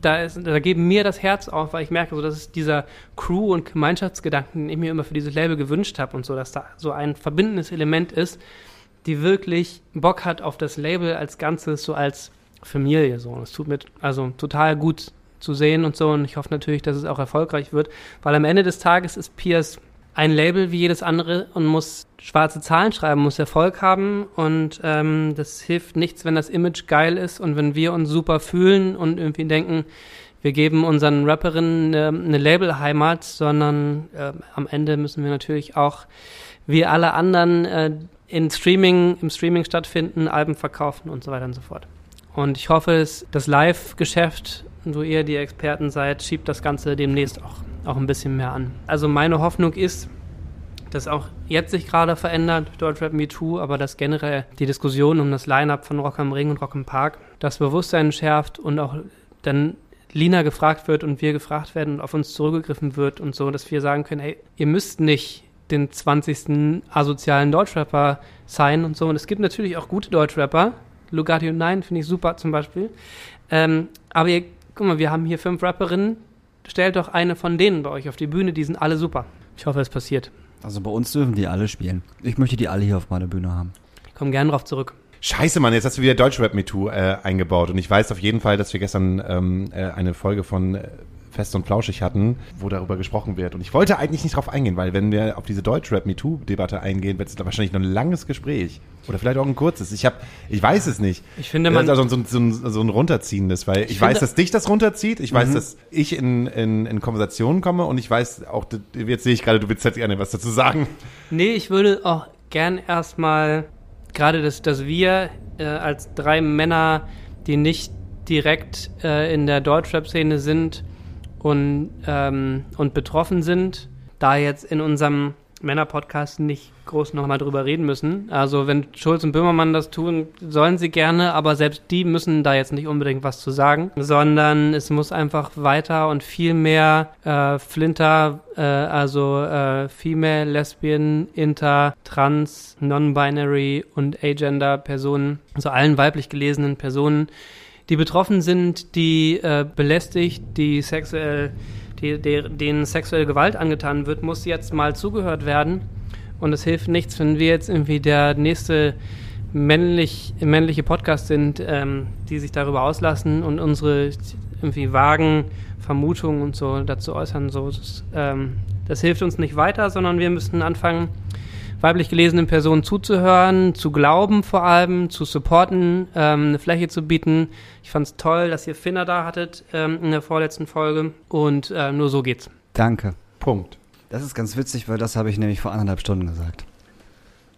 S6: Da, ist, da geben mir das Herz auf, weil ich merke, so, dass es dieser Crew- und Gemeinschaftsgedanken, den ich mir immer für dieses Label gewünscht habe und so, dass da so ein verbindendes Element ist, die wirklich Bock hat auf das Label als Ganzes, so als Familie. So. Es tut mir also total gut zu sehen und so. Und ich hoffe natürlich, dass es auch erfolgreich wird, weil am Ende des Tages ist Pierce ein Label wie jedes andere und muss schwarze Zahlen schreiben, muss Erfolg haben und ähm, das hilft nichts, wenn das Image geil ist und wenn wir uns super fühlen und irgendwie denken, wir geben unseren Rapperinnen eine, eine Labelheimat, sondern äh, am Ende müssen wir natürlich auch wie alle anderen äh, in Streaming, im Streaming stattfinden, Alben verkaufen und so weiter und so fort. Und ich hoffe, dass das Live-Geschäft, wo ihr die Experten seid, schiebt das Ganze demnächst auch, auch ein bisschen mehr an. Also meine Hoffnung ist, dass auch jetzt sich gerade verändert, Deutschrap Me Too, aber dass generell die Diskussion um das Line-Up von Rock am Ring und Rock im Park das Bewusstsein schärft und auch dann Lina gefragt wird und wir gefragt werden und auf uns zurückgegriffen wird und so, dass wir sagen können, hey, ihr müsst nicht den 20. asozialen Deutschrapper sein und so. Und es gibt natürlich auch gute Deutschrapper. Lugatio 9 finde ich super zum Beispiel. Ähm, aber ihr, guck mal, wir haben hier fünf Rapperinnen. Stellt doch eine von denen bei euch auf die Bühne, die sind alle super. Ich hoffe, es passiert.
S3: Also bei uns dürfen die alle spielen. Ich möchte die alle hier auf meiner Bühne haben.
S6: Ich komme gern drauf zurück.
S4: Scheiße, Mann, jetzt hast du wieder Deutschrap Me Too äh, eingebaut. Und ich weiß auf jeden Fall, dass wir gestern ähm, äh, eine Folge von äh, Fest und Flauschig hatten, wo darüber gesprochen wird. Und ich wollte eigentlich nicht drauf eingehen, weil wenn wir auf diese Deutschrap Me Too Debatte eingehen, wird es da wahrscheinlich noch ein langes Gespräch. Oder vielleicht auch ein kurzes. Ich habe, ich weiß es nicht.
S6: Ich finde, man-
S4: also so, ein- so, ein- so ein runterziehendes, weil ich,
S6: Ich
S4: weiß, dass dich das runterzieht. Ich weiß, dass ich in, in, in Konversationen komme und ich weiß auch, jetzt sehe ich gerade, du willst jetzt gerne was dazu sagen.
S6: Nee, ich würde auch gern erstmal, gerade dass, dass wir äh, als drei Männer, die nicht direkt äh, in der Deutschrap-Szene sind und, ähm, und betroffen sind, da jetzt in unserem Männer-Podcast nicht groß nochmal drüber reden müssen. Also wenn Schulz und Böhmermann das tun, sollen sie gerne, aber selbst die müssen da jetzt nicht unbedingt was zu sagen, sondern es muss einfach weiter und viel mehr äh, Flinter, äh, also äh, Female, Lesbian, Inter, Trans, Non-Binary und Agender Personen, also allen weiblich gelesenen Personen, die betroffen sind, die äh, belästigt, die sexuell, die, der, denen sexuelle Gewalt angetan wird, muss jetzt mal zugehört werden. Und es hilft nichts, wenn wir jetzt irgendwie der nächste männlich, männliche Podcast sind, ähm, die sich darüber auslassen und unsere irgendwie vagen Vermutungen und so dazu äußern. So, das, ähm, das hilft uns nicht weiter, sondern wir müssen anfangen, weiblich gelesenen Personen zuzuhören, zu glauben vor allem, zu supporten, ähm, eine Fläche zu bieten. Ich fand es toll, dass ihr Finna da hattet ähm, in der vorletzten Folge und äh, nur so geht's.
S3: Danke.
S4: Punkt.
S3: Das ist ganz witzig, weil das habe ich nämlich vor anderthalb Stunden gesagt.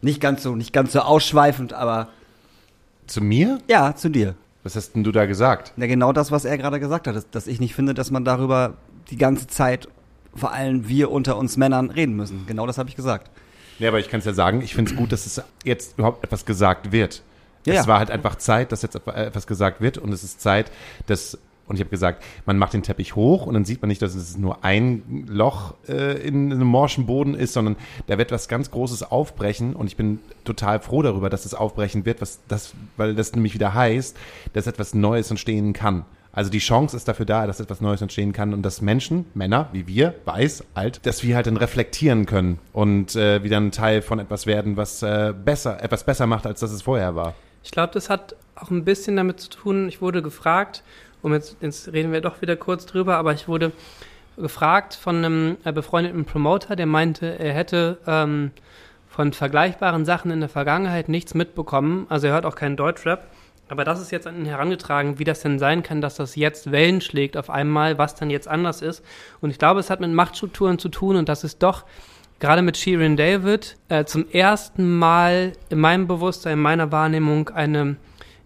S3: Nicht ganz so, nicht ganz so ausschweifend, aber
S4: Zu mir?
S3: ja, zu dir.
S4: Was hast denn du da gesagt?
S3: Ja, genau das, was er gerade gesagt hat, dass, dass ich nicht finde, dass man darüber die ganze Zeit, vor allem wir unter uns Männern, reden müssen. Genau das habe ich gesagt.
S4: Ja, aber ich kann es ja sagen, ich finde es gut, dass es jetzt überhaupt etwas gesagt wird.
S3: Ja,
S4: es war halt einfach Zeit, dass jetzt äh, etwas gesagt wird und es ist Zeit, dass und ich habe gesagt, man macht den Teppich hoch und dann sieht man nicht, dass es nur ein Loch äh, in einem morschen Boden ist, sondern da wird was ganz Großes aufbrechen und ich bin total froh darüber, dass es aufbrechen wird, was das, weil das nämlich wieder heißt, dass etwas Neues entstehen kann. Also die Chance ist dafür da, dass etwas Neues entstehen kann und dass Menschen, Männer wie wir, weiß, alt, dass wir halt dann reflektieren können und äh, wieder ein Teil von etwas werden, was äh, besser, etwas besser macht, als das es vorher war.
S6: Ich glaube, das hat auch ein bisschen damit zu tun, ich wurde gefragt, um jetzt, jetzt reden wir doch wieder kurz drüber, aber ich wurde gefragt von einem äh, befreundeten Promoter, der meinte, er hätte ähm, von vergleichbaren Sachen in der Vergangenheit nichts mitbekommen. Also er hört auch keinen Deutschrap. Aber das ist jetzt an ihn herangetragen, wie das denn sein kann, dass das jetzt Wellen schlägt auf einmal, was dann jetzt anders ist. Und ich glaube, es hat mit Machtstrukturen zu tun und das ist doch gerade mit Shirin David äh, zum ersten Mal in meinem Bewusstsein, in meiner Wahrnehmung eine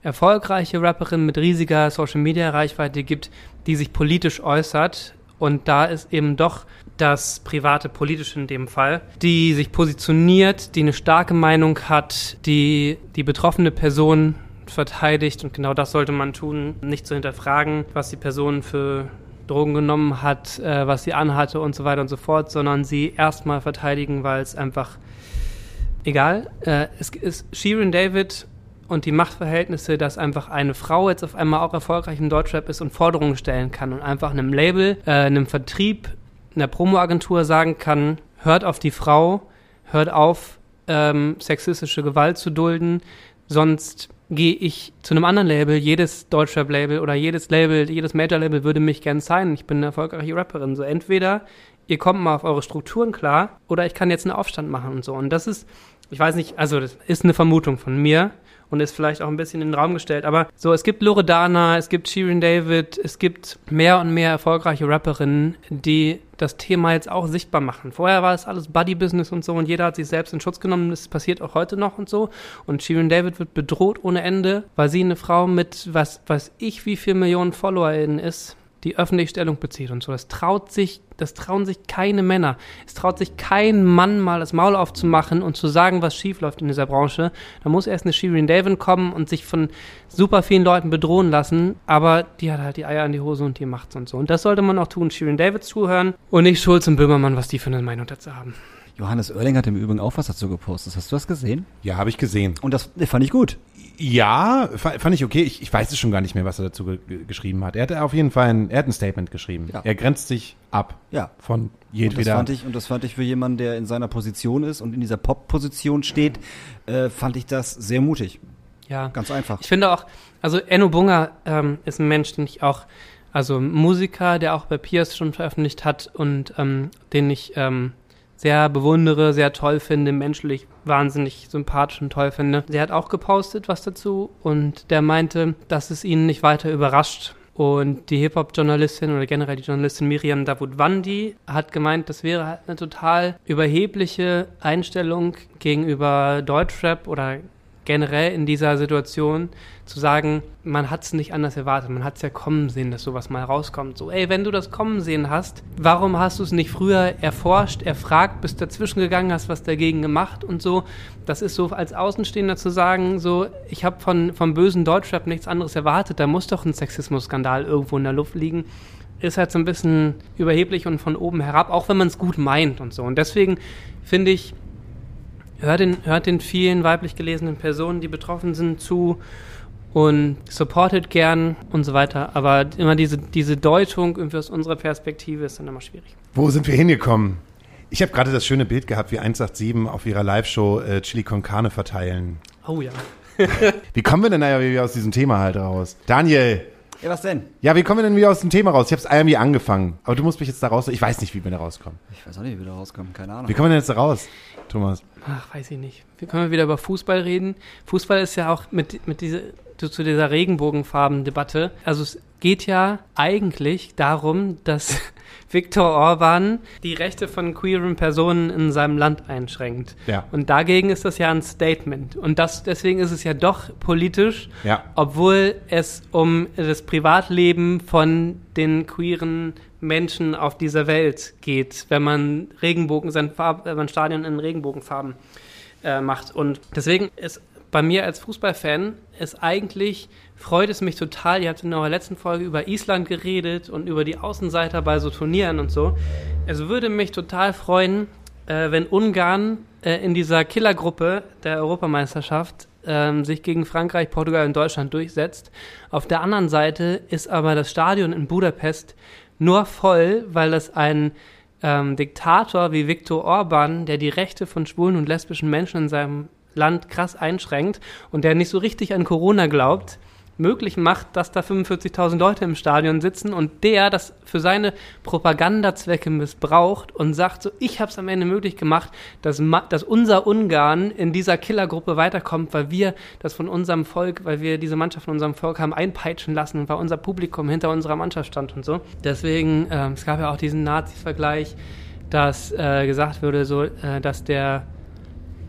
S6: erfolgreiche Rapperin mit riesiger Social Media Reichweite gibt, die sich politisch äußert. Und da ist eben doch das private Politische in dem Fall, die sich positioniert, die eine starke Meinung hat, die die betroffene Person verteidigt und genau das sollte man tun, nicht zu hinterfragen, was die Person für Drogen genommen hat, äh, was sie anhatte und so weiter und so fort, sondern sie erstmal verteidigen, weil es einfach egal. Äh, es ist Shirin David und die Machtverhältnisse, dass einfach eine Frau jetzt auf einmal auch erfolgreich im Deutschrap ist und Forderungen stellen kann und einfach einem Label, äh, einem Vertrieb, einer Promoagentur sagen kann, hört auf die Frau, hört auf, ähm, sexistische Gewalt zu dulden, sonst gehe ich zu einem anderen Label, jedes Deutschrap-Label oder jedes Label, jedes Major-Label würde mich gern sein. Ich bin eine erfolgreiche Rapperin. So entweder ihr kommt mal auf eure Strukturen klar oder ich kann jetzt einen Aufstand machen und so. Und das ist, ich weiß nicht, also das ist eine Vermutung von mir und ist vielleicht auch ein bisschen in den Raum gestellt. Aber so, es gibt Loredana, es gibt Shirin David, es gibt mehr und mehr erfolgreiche Rapperinnen, die das Thema jetzt auch sichtbar machen. Vorher war es alles Buddy-Business und so und jeder hat sich selbst in Schutz genommen. Das passiert auch heute noch und so. Und Shirin David wird bedroht ohne Ende, weil sie eine Frau mit, was weiß ich, wie viel Millionen FollowerInnen ist die öffentlich Stellung bezieht und so. Das traut sich, das trauen sich keine Männer. Es traut sich kein Mann mal das Maul aufzumachen und zu sagen, was schief läuft in dieser Branche. Da muss erst eine Shirin David kommen und sich von super vielen Leuten bedrohen lassen, aber die hat halt die Eier an die Hose und die macht's und so. Und das sollte man auch tun, Shirin David zuhören und nicht Schulz und Böhmermann, was die für eine Meinung dazu haben.
S3: Johannes Oerling hat im Übrigen auch was dazu gepostet. Hast du das gesehen?
S4: Ja, habe ich gesehen.
S3: Und das fand ich gut.
S4: Ja, fa- fand ich okay. Ich, ich weiß es schon gar nicht mehr, was er dazu ge ge- geschrieben hat. Er hat auf jeden Fall ein, er hat ein Statement geschrieben.
S3: Ja.
S4: Er grenzt sich ab
S3: Ja.
S4: von
S3: Und das,
S4: jedweder.
S3: fand ich, und das fand ich für jemanden, der in seiner Position ist und in dieser Pop-Position steht, äh, fand ich das sehr mutig.
S6: Ja.
S3: Ganz einfach.
S6: Ich finde auch, also Enno Bunga ähm, ist ein Mensch, den ich auch, also ein Musiker, der auch bei Piers schon veröffentlicht hat und ähm, den ich ähm, sehr bewundere, sehr toll finde, menschlich wahnsinnig sympathisch und toll finde. Der hat auch gepostet was dazu und der meinte, dass es ihn nicht weiter überrascht. Und die Hip-Hop-Journalistin oder generell die Journalistin Miriam Davutwandi hat gemeint, das wäre halt eine total überhebliche Einstellung gegenüber Deutschrap oder generell in dieser Situation zu sagen, man hat es nicht anders erwartet, man hat es ja kommen sehen, dass sowas mal rauskommt. So, ey, wenn du das kommen sehen hast, warum hast du es nicht früher erforscht, erfragt, bist dazwischen gegangen, hast was dagegen gemacht und so. Das ist so als Außenstehender zu sagen, so, ich habe von vom bösen Deutschrap nichts anderes erwartet, da muss doch ein Sexismus-Skandal irgendwo in der Luft liegen. Ist halt so ein bisschen überheblich und von oben herab, auch wenn man es gut meint und so. Und deswegen finde ich, hört den, hört den vielen weiblich gelesenen Personen, die betroffen sind, zu und supportet gern und so weiter. Aber immer diese, diese Deutung irgendwie aus unserer Perspektive ist dann immer schwierig.
S4: Wo sind wir hingekommen? Ich habe gerade das schöne Bild gehabt, wie 187 auf ihrer Live-Show äh, Chili con Carne verteilen.
S6: Oh ja.
S4: Wie kommen wir denn da wieder aus diesem Thema halt raus? Daniel,
S3: Ja, was denn?
S4: ja, wie kommen wir denn wieder aus dem Thema raus? Ich habe es irgendwie angefangen, aber du musst mich jetzt da raus. Ich weiß nicht, wie wir da rauskommen.
S3: Ich weiß auch nicht, wie wir da rauskommen. Keine Ahnung.
S4: Wie kommen wir denn jetzt da raus, Thomas?
S6: Ach, weiß ich nicht. Wir können wieder über Fußball reden. Fußball ist ja auch mit, mit dieser, zu, zu dieser Regenbogenfarben-Debatte. Also es geht ja eigentlich darum, dass Viktor Orban die Rechte von queeren Personen in seinem Land einschränkt.
S4: Ja.
S6: Und dagegen ist das ja ein Statement. Und das, deswegen ist es ja doch politisch,
S4: Ja.
S6: obwohl es um das Privatleben von den queeren Menschen auf dieser Welt geht, wenn man Regenbogen, sein Farb, wenn man Stadion in Regenbogenfarben äh, macht. Und deswegen ist bei mir als Fußballfan ist eigentlich, freut es mich total, ihr habt in eurer letzten Folge über Island geredet und über die Außenseiter bei so Turnieren und so. Es würde mich total freuen, äh, wenn Ungarn äh, in dieser Killergruppe der Europameisterschaft ähm, sich gegen Frankreich, Portugal und Deutschland durchsetzt. Auf der anderen Seite ist aber das Stadion in Budapest nur voll, weil es ein ähm, Diktator wie Viktor Orban, der die Rechte von schwulen und lesbischen Menschen in seinem Land krass einschränkt und der nicht so richtig an Corona glaubt, möglich macht, dass da 45.000 Leute im Stadion sitzen und der das für seine Propagandazwecke missbraucht und sagt so, ich habe es am Ende möglich gemacht, dass, dass unser Ungarn in dieser Killergruppe weiterkommt, weil wir das von unserem Volk, weil wir diese Mannschaft von unserem Volk haben einpeitschen lassen und weil unser Publikum hinter unserer Mannschaft stand und so. Deswegen, ähm, es gab ja auch diesen Nazi-Vergleich, dass äh, gesagt wurde, so, äh, dass der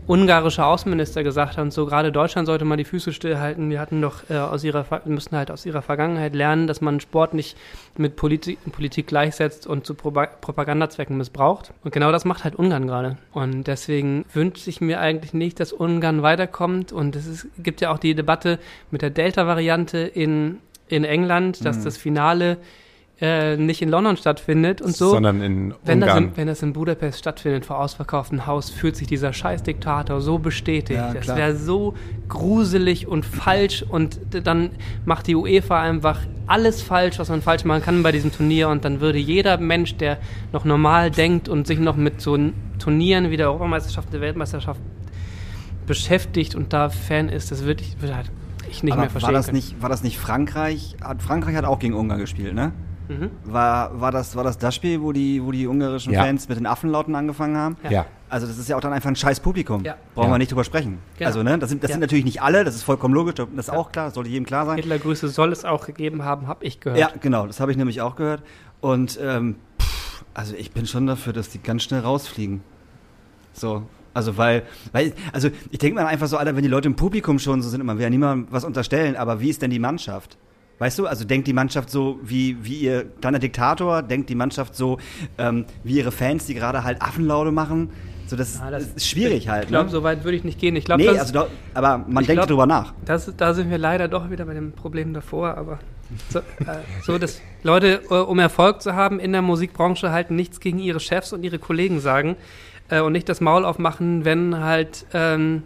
S6: ungarische Außenminister gesagt hat und so, gerade Deutschland sollte mal die Füße stillhalten. Wir hatten doch äh, aus ihrer, müssen halt aus ihrer Vergangenheit lernen, dass man Sport nicht mit Politik, Politik gleichsetzt und zu Propa Propagandazwecken missbraucht. Und genau das macht halt Ungarn gerade. Und deswegen wünsche ich mir eigentlich nicht, dass Ungarn weiterkommt. Und es ist, gibt ja auch die Debatte mit der Delta-Variante in, in England, dass das Finale äh, nicht in London stattfindet und so.
S4: Sondern in
S6: Wenn das,
S4: Ungarn.
S6: in, wenn das in Budapest stattfindet, vor ausverkauftem Haus, fühlt sich dieser Scheißdiktator so bestätigt.
S3: Ja,
S6: das wäre so gruselig und falsch und dann macht die UEFA einfach alles falsch, was man falsch machen kann bei diesem Turnier und dann würde jeder Mensch, der noch normal denkt und sich noch mit so Turnieren wie der Europameisterschaft, der Weltmeisterschaft beschäftigt und da Fan ist, das würde ich, würde halt ich nicht
S3: Aber
S6: mehr verstehen
S3: war das
S6: können.
S3: nicht, war das nicht Frankreich? Hat, Frankreich hat auch gegen Ungarn gespielt, ne?
S6: Mhm.
S3: War, war, das, war das das Spiel, wo die, wo die ungarischen
S4: Ja.
S3: Fans mit den Affenlauten angefangen haben?
S4: ja.
S3: Also das ist ja auch dann einfach ein scheiß Publikum.
S6: Ja.
S3: Brauchen
S4: Ja.
S3: wir nicht drüber sprechen.
S6: Genau.
S3: Also, ne, das sind, das
S6: Ja.
S3: sind natürlich nicht alle, das ist vollkommen logisch, das ist auch klar, das sollte jedem klar sein.
S6: Hitlergrüße soll es auch gegeben haben, habe ich gehört.
S3: Ja, genau, das habe ich nämlich auch gehört. Und ähm, pff, also ich bin schon dafür, dass die ganz schnell rausfliegen. So. Also weil, weil, also ich denke mir einfach so, Alter, wenn die Leute im Publikum schon so sind, man will ja niemandem was unterstellen, aber wie ist denn die Mannschaft? Weißt du, also denkt die Mannschaft so wie, wie ihr kleiner Diktator, denkt die Mannschaft so ähm, wie ihre Fans, die gerade halt Affenlaute machen. So, das, ist-
S6: Ah,
S3: das ist schwierig halt.
S6: Ich glaube,
S3: ne?
S6: so weit würde ich nicht gehen. Ich glaube,
S3: nee,
S6: das,
S3: also doch, aber man
S6: ich
S3: denkt
S6: glaub-
S3: drüber nach.
S6: Das, da sind wir leider doch wieder bei dem Problem davor, aber so, äh, so dass Leute, äh, um Erfolg zu haben in der Musikbranche, halt nichts gegen ihre Chefs und ihre Kollegen sagen äh, und nicht das Maul aufmachen, wenn halt ähm,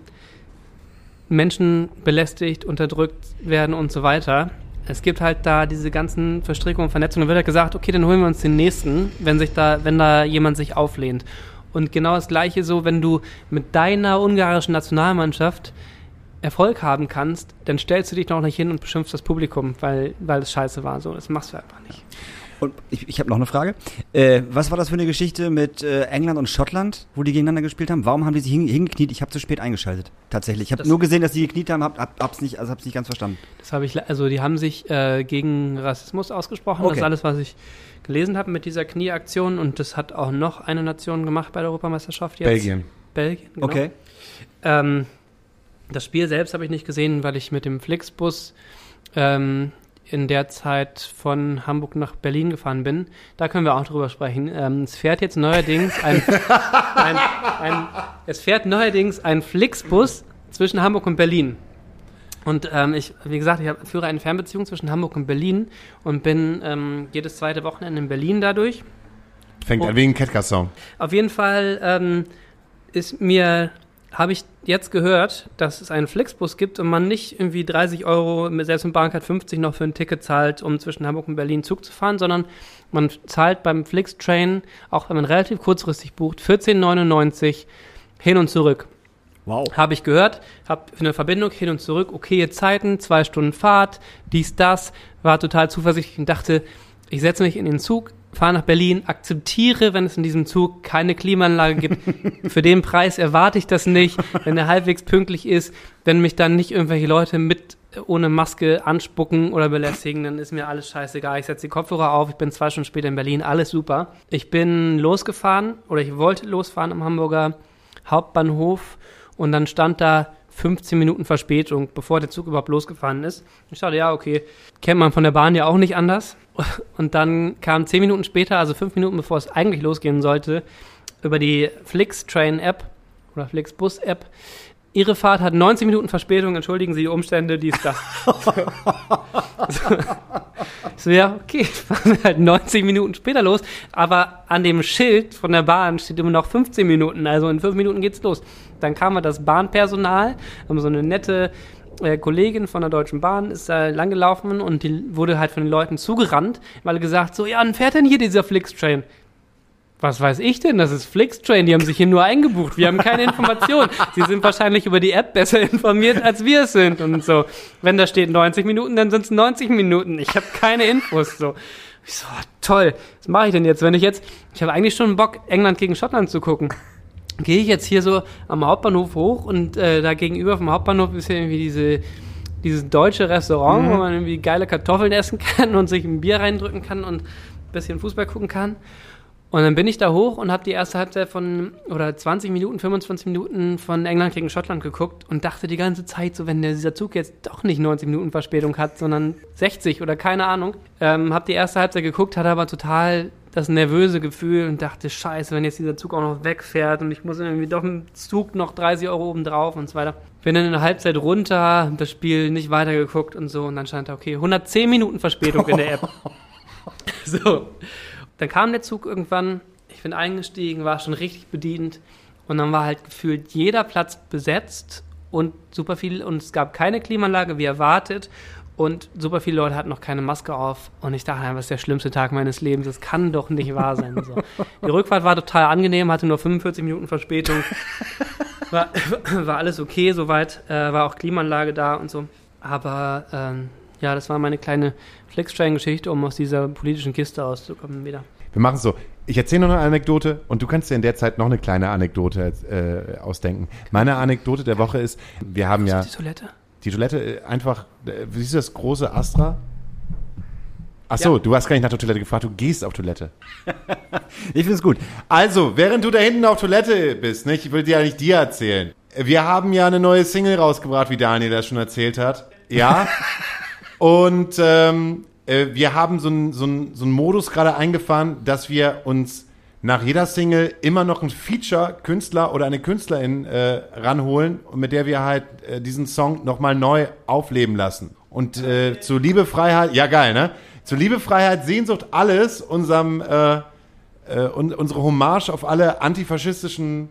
S6: Menschen belästigt, unterdrückt werden und so weiter. Es gibt halt da diese ganzen Verstrickungen und Vernetzungen. Da wird halt gesagt, okay, dann holen wir uns den nächsten, wenn sich da, wenn da jemand sich auflehnt. Und genau das Gleiche so, wenn du mit deiner ungarischen Nationalmannschaft Erfolg haben kannst, dann stellst du dich noch nicht hin und beschimpfst das Publikum, weil, weil es scheiße war. So, das machst du einfach nicht.
S3: Und ich, ich habe noch eine Frage. Äh, was war das für eine Geschichte mit äh, England und Schottland, wo die gegeneinander gespielt haben? Warum haben die sich hin, hingekniet? Ich habe zu spät eingeschaltet. Tatsächlich. Ich habe
S6: Das-
S3: nur gesehen, dass die gekniet haben, hab, hab, hab's nicht, also hab's nicht ganz verstanden.
S6: Das habe ich, also die haben sich äh, gegen Rassismus ausgesprochen. Das
S3: Okay.
S6: ist alles, was ich gelesen habe mit dieser Knieaktion und das hat auch noch eine Nation gemacht bei der Europameisterschaft jetzt.
S4: Belgien.
S6: Belgien, genau.
S3: Okay.
S6: Ähm, das Spiel selbst habe ich nicht gesehen, weil ich mit dem Flixbus ähm, in der Zeit von Hamburg nach Berlin gefahren bin. Da können wir auch drüber sprechen. Ähm, es fährt jetzt neuerdings ein, ein, ein, es fährt neuerdings ein Flixbus zwischen Hamburg und Berlin. Und ähm, ich, wie gesagt, ich hab, führe eine Fernbeziehung zwischen Hamburg und Berlin und bin ähm, jedes zweite Wochenende in Berlin dadurch.
S4: Fängt an wegen Ketka-Song.
S6: Auf jeden Fall ähm, ist mir, habe ich jetzt gehört, dass es einen Flixbus gibt und man nicht irgendwie 30 Euro, mit- selbst mit Bahncard 50 noch für ein Ticket zahlt, um zwischen Hamburg und Berlin Zug zu fahren, sondern man zahlt beim Flixtrain, auch wenn man relativ kurzfristig bucht, 14,99 hin und zurück.
S3: Wow.
S6: Habe ich gehört, habe eine Verbindung hin und zurück, okaye Zeiten, zwei Stunden Fahrt, dies, das, war total zuversichtlich und dachte, ich setze mich in den Zug, fahre nach Berlin, akzeptiere, wenn es in diesem Zug keine Klimaanlage gibt. Für den Preis erwarte ich das nicht, wenn er halbwegs pünktlich ist, wenn mich dann nicht irgendwelche Leute mit ohne Maske anspucken oder belästigen, dann ist mir alles scheißegal. Ich setze die Kopfhörer auf, ich bin zwei Stunden später in Berlin, alles super. Ich bin losgefahren oder ich wollte losfahren am Hamburger Hauptbahnhof und dann stand da 15 Minuten Verspätung, bevor der Zug überhaupt losgefahren ist. Ich dachte, ja, okay, kennt man von der Bahn ja auch nicht anders. Und dann kam 10 Minuten später, also 5 Minuten bevor es eigentlich losgehen sollte, über die Flix-Train-App oder Flixbus-App, Ihre Fahrt hat 90 Minuten Verspätung, entschuldigen Sie die Umstände, dies, das. so, so, ja, okay, fahren wir halt 90 Minuten später los, aber an dem Schild von der Bahn steht immer noch 15 Minuten, also in 5 Minuten geht's los. Dann kam das Bahnpersonal, haben so eine nette äh, Kollegin von der Deutschen Bahn ist da langgelaufen und die wurde halt von den Leuten zugerannt, weil gesagt so, ja, wann fährt denn hier dieser Flixtrain? Was weiß ich denn? Das ist Flixtrain. Die haben sich hier nur eingebucht. Wir haben keine Informationen. Sie sind wahrscheinlich über die App besser informiert, als wir es sind und so. Wenn da steht 90 Minuten, dann sind es 90 Minuten. Ich habe keine Infos. So. Ich so, toll. Was mache ich denn jetzt, wenn ich jetzt? Ich habe eigentlich schon Bock, England gegen Schottland zu gucken. Gehe ich jetzt hier so am Hauptbahnhof hoch und äh, da gegenüber vom Hauptbahnhof ist ja irgendwie diese dieses deutsche Restaurant, wo man irgendwie geile Kartoffeln essen kann und sich ein Bier reindrücken kann und ein bisschen Fußball gucken kann. Und dann bin ich da hoch und habe die erste Halbzeit von, oder 20 Minuten, 25 Minuten von England gegen Schottland geguckt und dachte die ganze Zeit, so wenn der, dieser Zug jetzt doch nicht 90 Minuten Verspätung hat, sondern 60 oder keine Ahnung. Ähm, habe die erste Halbzeit geguckt, hatte aber total das nervöse Gefühl und dachte, scheiße, wenn jetzt dieser Zug auch noch wegfährt und ich muss irgendwie doch im Zug noch 30 Euro oben drauf und so weiter. Bin dann in der Halbzeit runter, das Spiel nicht weitergeguckt und so und dann stand da, okay, 110 Minuten Verspätung in der App. so. Dann kam der Zug irgendwann, ich bin eingestiegen, war schon richtig bedient und dann war halt gefühlt jeder Platz besetzt und super viel und es gab keine Klimaanlage wie erwartet und super viele Leute hatten noch keine Maske auf und ich dachte, das ist der schlimmste Tag meines Lebens, das kann doch nicht wahr sein. So. Die Rückfahrt war total angenehm, hatte nur 45 Minuten Verspätung, war, war alles okay soweit, äh, war auch Klimaanlage da und so, aber ähm, ja, das war meine kleine Flextrain-Geschichte, um aus dieser politischen Kiste rauszukommen wieder.
S4: Wir machen es so. Ich erzähle noch eine Anekdote und du kannst dir in der Zeit noch eine kleine Anekdote äh, ausdenken. Meine Anekdote der Woche ist, wir haben ja
S6: Die Toilette?
S4: Die Toilette äh, einfach, äh, siehst du das große Astra? Ach so, du hast gar nicht nach der Toilette gefragt, du gehst auf Toilette.
S3: Ich finde es gut.
S4: Also, während du da hinten auf Toilette bist, ne, ich will dir ja nicht dir erzählen. Wir haben ja eine neue Single rausgebracht, wie Daniel das schon erzählt hat. Ja. Und ähm, äh, wir haben so einen so so einen Modus gerade eingefahren, dass wir uns nach jeder Single immer noch einen Feature-Künstler oder eine Künstlerin äh, ranholen und mit der wir halt äh, diesen Song nochmal neu aufleben lassen. Und äh, zu Liebe, Freiheit, ja geil, ne? Zu Liebe, Freiheit, Sehnsucht, alles, unserem, äh, äh, un unsere Hommage auf alle antifaschistischen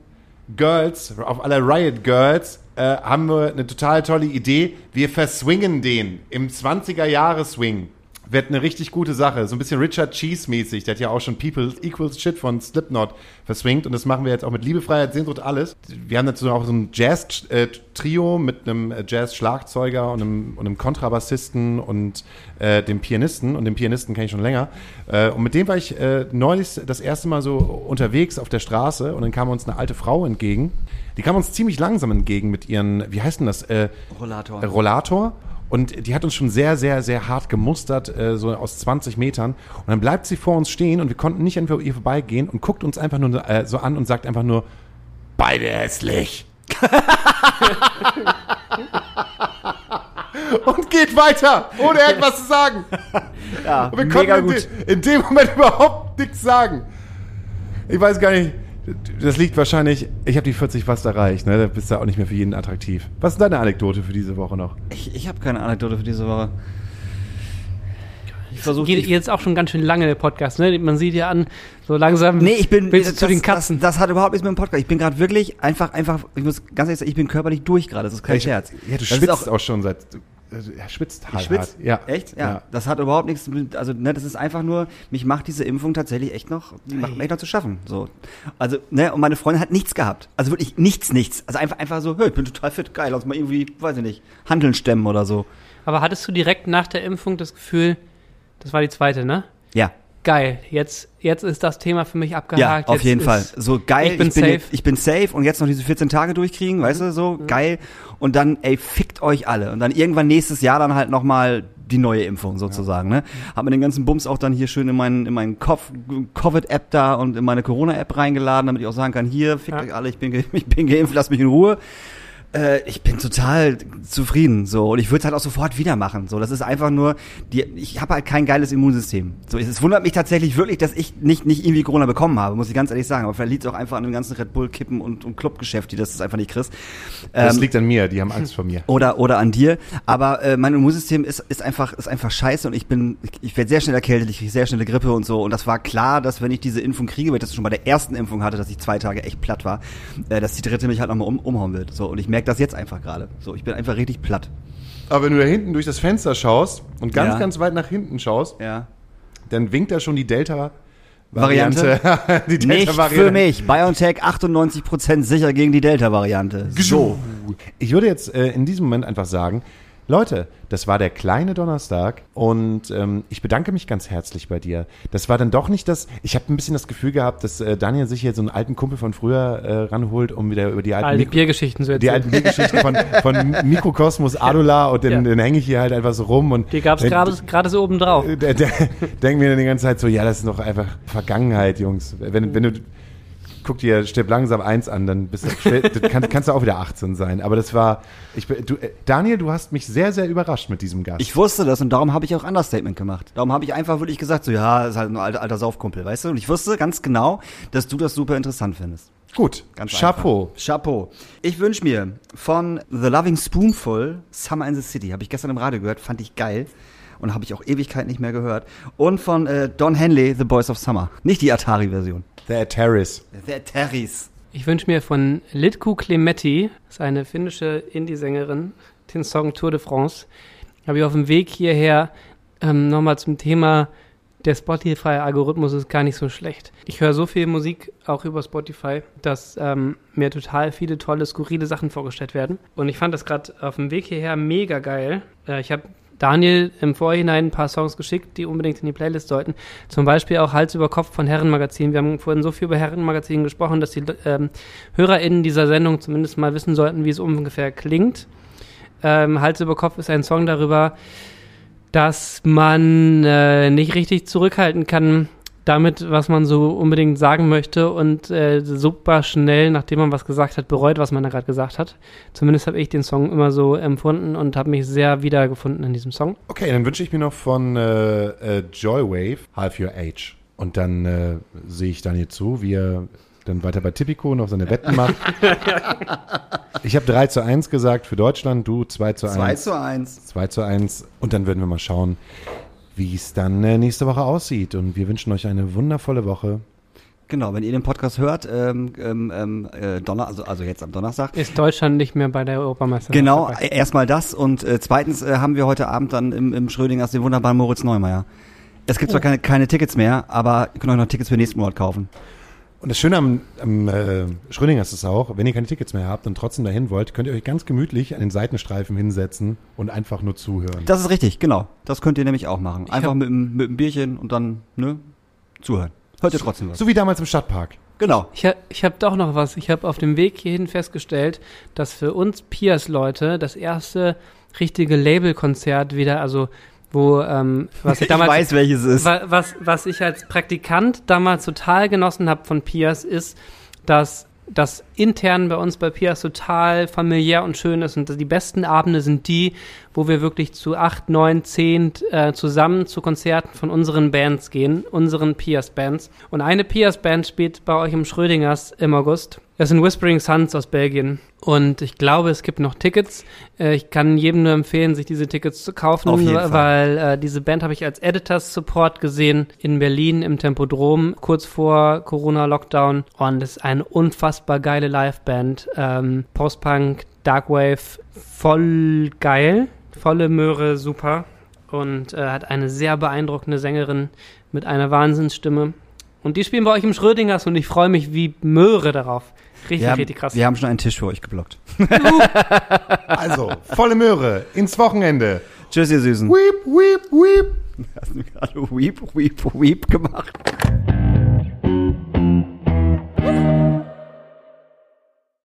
S4: Girls, auf alle Riot Girls, äh, haben wir eine total tolle Idee. Wir verswingen den im 20er-Jahre-Swing. Wird eine richtig gute Sache. So ein bisschen Richard Cheese-mäßig. Der hat ja auch schon People Equals Shit von Slipknot verswingt. Und das machen wir jetzt auch mit Liebe, Freiheit, Sehnsucht, alles. Wir haben dazu auch so ein Jazz-Trio mit einem äh, Jazz-Schlagzeuger und einem, und einem Kontrabassisten und äh, dem Pianisten. Und den Pianisten kenne ich schon länger. Äh, und mit dem war ich äh, neulich das erste Mal so unterwegs auf der Straße. Und dann kam uns eine alte Frau entgegen. Die kam uns ziemlich langsam entgegen mit ihren, wie heißt denn das? Äh,
S3: Rollator.
S4: äh, Rollator. Und die hat uns schon sehr, sehr, sehr hart gemustert, äh, so aus 20 Metern. Und dann bleibt sie vor uns stehen und wir konnten nicht einfach ihr vorbeigehen und guckt uns einfach nur äh, so an und sagt einfach nur, beide hässlich. und geht weiter, ohne irgendwas zu sagen.
S3: Ja,
S4: Und wir konnten in, de, in dem Moment überhaupt nichts sagen. Ich weiß gar nicht, das liegt wahrscheinlich, ich habe die 40 fast erreicht, ne? Da bist du auch nicht mehr für jeden attraktiv. Was ist deine Anekdote für diese Woche noch?
S3: Ich, ich habe keine Anekdote für diese Woche. Ich versuche
S6: Geht jetzt auch schon ganz schön lange der Podcast, ne? Man sieht ja an, so langsam
S3: Nee, ich bin
S6: willst du
S3: das,
S6: zu den Katzen.
S3: Das, das hat überhaupt nichts mit dem Podcast. Ich bin gerade wirklich einfach, einfach, ich muss ganz ehrlich sagen, ich bin körperlich durch gerade. Das ist kein
S4: Ich-
S3: Scherz.
S4: Ja, du
S3: das
S4: schwitzt auch, schon seit. Äh, Er schwitzt
S3: Ich
S4: halt.
S3: schwitz?
S4: hart. Ja.
S3: Echt? Ja. Das hat überhaupt nichts mit, also, ne, das ist einfach nur, mich macht diese Impfung tatsächlich echt noch, die macht mich echt noch zu schaffen, so. Also, ne, und meine Freundin hat nichts gehabt. Also wirklich nichts, nichts. Also einfach, einfach so, hey, ich bin total fit, geil, lass mal irgendwie, weiß ich nicht, Handeln stemmen oder so.
S6: Aber hattest du direkt nach der Impfung das Gefühl, das war die zweite, ne?
S3: Ja.
S6: Geil, jetzt, jetzt ist das Thema für mich
S3: Ja,
S6: abgehakt.
S3: auf
S6: jetzt
S3: jeden Fall. So geil,
S6: Ich bin safe.
S3: Jetzt, ich bin safe und jetzt noch diese 14 Tage durchkriegen, weißt du, so geil. Und dann, ey, fickt euch alle. Und dann irgendwann nächstes Jahr dann halt nochmal die neue Impfung sozusagen, ne? Hab mir den ganzen Bums auch dann hier schön in meinen, in meinen Kopf- Covid-App da und in meine Corona-App reingeladen, damit ich auch sagen kann, hier, fickt
S6: Ja.
S3: euch alle, ich bin, ich bin geimpft, lasst mich in Ruhe. Äh, ich bin total zufrieden so und ich würde es halt auch sofort wieder machen. So, das ist einfach nur, die, ich habe halt kein geiles Immunsystem. So, es, es wundert mich tatsächlich wirklich, dass ich nicht nicht irgendwie Corona bekommen habe, muss ich ganz ehrlich sagen. Aber vielleicht liegt es auch einfach an dem ganzen Red Bull Kippen und, und Clubgeschäft, die das einfach nicht kriegst.
S4: Das
S3: Ähm,
S4: liegt an mir, die haben Angst vor mir.
S3: oder oder an dir. Aber äh, mein Immunsystem ist ist einfach ist einfach scheiße und ich bin ich, ich werde sehr schnell erkältet, ich kriege sehr schnelle Grippe und so. Und das war klar, dass wenn ich diese Impfung kriege, weil ich das schon bei der ersten Impfung hatte, dass ich zwei Tage echt platt war, äh, dass die dritte mich halt nochmal um, umhauen wird. So und ich merke das jetzt einfach gerade. So ich bin einfach richtig platt.
S4: Aber wenn du da hinten durch das Fenster schaust und ganz,
S3: Ja.
S4: ganz weit nach hinten schaust,
S3: Ja.
S4: dann winkt da schon die Delta.
S3: Variante?
S4: die
S3: Nicht
S4: Delta-Variante.
S3: für mich. BioNTech 98% sicher gegen die Delta-Variante. So.
S4: Ich würde jetzt äh, in diesem Moment einfach sagen, Leute, das war der kleine Donnerstag und ähm, ich bedanke mich ganz herzlich bei dir. Das war dann doch nicht das, ich habe ein bisschen das Gefühl gehabt, dass äh, Daniel sich hier so einen alten Kumpel von früher äh, ranholt, um wieder über die alten,
S6: All die
S4: Mikro-
S6: Biergeschichten zu
S4: die
S6: erzählen.
S4: alten Biergeschichten von, von Mikrokosmos Adula und dann,
S6: Ja.
S4: dann hänge ich hier halt einfach so rum und
S6: Die gab es gerade so oben drauf.
S4: denkt mir dann die ganze Zeit so, ja, das ist doch einfach Vergangenheit, Jungs. Wenn, wenn du guck dir Stirb langsam eins an, dann bist du, kann, kannst du auch wieder 18 sein. Aber das war, ich, du, äh, Daniel, du hast mich sehr, sehr überrascht mit diesem Gast.
S3: Ich wusste das und darum habe ich auch Understatement gemacht. Darum habe ich einfach wirklich gesagt, so ja, ist halt ein alter, alter Saufkumpel, weißt du? Und ich wusste ganz genau, dass du das super interessant findest.
S4: Gut,
S3: Ganz
S4: Chapeau.
S3: Einfach. Chapeau. Ich wünsche mir von The Loving Spoonful Summer in the City. Habe ich gestern im Radio gehört, fand ich geil. Und habe ich auch Ewigkeit nicht mehr gehört. Und von äh, Don Henley, The Boys of Summer. Nicht die Atari-Version.
S4: The Ataris.
S3: The Terrys.
S6: Ich wünsche mir von Litku Klemetti, das ist eine finnische Indie-Sängerin, den Song Tour de France. Habe ich auf dem Weg hierher ähm, nochmal zum Thema der Spotify-Algorithmus ist gar nicht so schlecht. Ich höre so viel Musik auch über Spotify, dass ähm, mir total viele tolle, skurrile Sachen vorgestellt werden. Und ich fand das gerade auf dem Weg hierher mega geil. Äh, ich habe Daniel im Vorhinein ein paar Songs geschickt, die unbedingt in die Playlist sollten. Zum Beispiel auch Hals über Kopf von Herrenmagazin. Wir haben vorhin so viel über Herrenmagazin gesprochen, dass die ähm, HörerInnen dieser Sendung zumindest mal wissen sollten, wie es ungefähr klingt. Ähm, Hals über Kopf ist ein Song darüber, dass man äh, nicht richtig zurückhalten kann damit, was man so unbedingt sagen möchte und äh, super schnell, nachdem man was gesagt hat, bereut, was man da gerade gesagt hat. Zumindest habe ich den Song immer so empfunden und habe mich sehr wiedergefunden in diesem Song.
S4: Okay, dann wünsche ich mir noch von äh, äh, Joywave Half Your Age. Und dann äh, sehe ich Daniel zu, wie er dann weiter bei Tipico noch seine Wetten macht. ich habe 3 zu 1 gesagt für Deutschland, du 2 zu 1.
S3: 2 zu 1.
S4: 2 zu 1. Und dann werden wir mal schauen, wie es dann äh, nächste Woche aussieht. Und wir wünschen euch eine wundervolle Woche.
S3: Genau, wenn ihr den Podcast hört, ähm, ähm, ähm, äh, Donner, also, also jetzt am Donnerstag.
S6: Ist Deutschland nicht mehr bei der Europameisterschaft
S3: Genau, äh, erstmal das und äh, zweitens äh, haben wir heute Abend dann im, im Schrödingers den wunderbaren Moritz Neumeier. Es gibt zwar keine, keine Tickets mehr, aber ihr könnt euch noch Tickets für nächsten Monat kaufen.
S4: Und das Schöne am, am äh, Schrödinger ist es auch, wenn ihr keine Tickets mehr habt und trotzdem dahin wollt, könnt ihr euch ganz gemütlich an den Seitenstreifen hinsetzen und einfach nur zuhören.
S3: Das ist richtig, genau. Das könnt ihr nämlich auch machen. Einfach
S6: hab-
S3: mit, dem- mit einem Bierchen und dann, ne, zuhören. Hört ihr trotzdem was.
S4: So wie damals im Stadtpark.
S3: Genau.
S6: Ich, ha- ich habe doch noch was. Ich habe auf dem Weg hierhin festgestellt, dass für uns Piers-Leute das erste richtige Label-Konzert wieder, also wo, ähm, was ich
S3: Ich
S6: damals,
S3: weiß, welches es ist.
S6: wa- was, was ich als Praktikant damals total genossen habe von Piers, ist, dass das intern bei uns bei Piers total familiär und schön ist und die besten Abende sind die, wo wir wirklich zu acht, neun, zehn äh, zusammen zu Konzerten von unseren Bands gehen, unseren Piers-Bands. Und eine Piers-Band spielt bei euch im Schrödingers im August. Das sind Whispering Suns aus Belgien. Und ich glaube, es gibt noch Tickets. Äh, ich kann jedem nur empfehlen, sich diese Tickets zu kaufen,
S3: Auf jeden
S6: weil äh, diese Band habe ich als Editors Support gesehen in Berlin im Tempodrom kurz vor Corona-Lockdown. Und es ist eine unfassbar geile Liveband. Ähm, Post-Punk, Darkwave, voll geil. Volle Möhre, super. Und äh, hat eine sehr beeindruckende Sängerin mit einer Wahnsinnsstimme. Und die spielen bei euch im Schrödingers und ich freue mich wie Möhre darauf. Richtig,
S3: haben,
S6: richtig krass.
S3: Wir haben schon einen Tisch für euch geblockt.
S4: also, volle Möhre ins Wochenende.
S3: Tschüss, ihr Süßen.
S4: Weep, weep, weep.
S3: Wir haben gerade weep, weep, weep gemacht.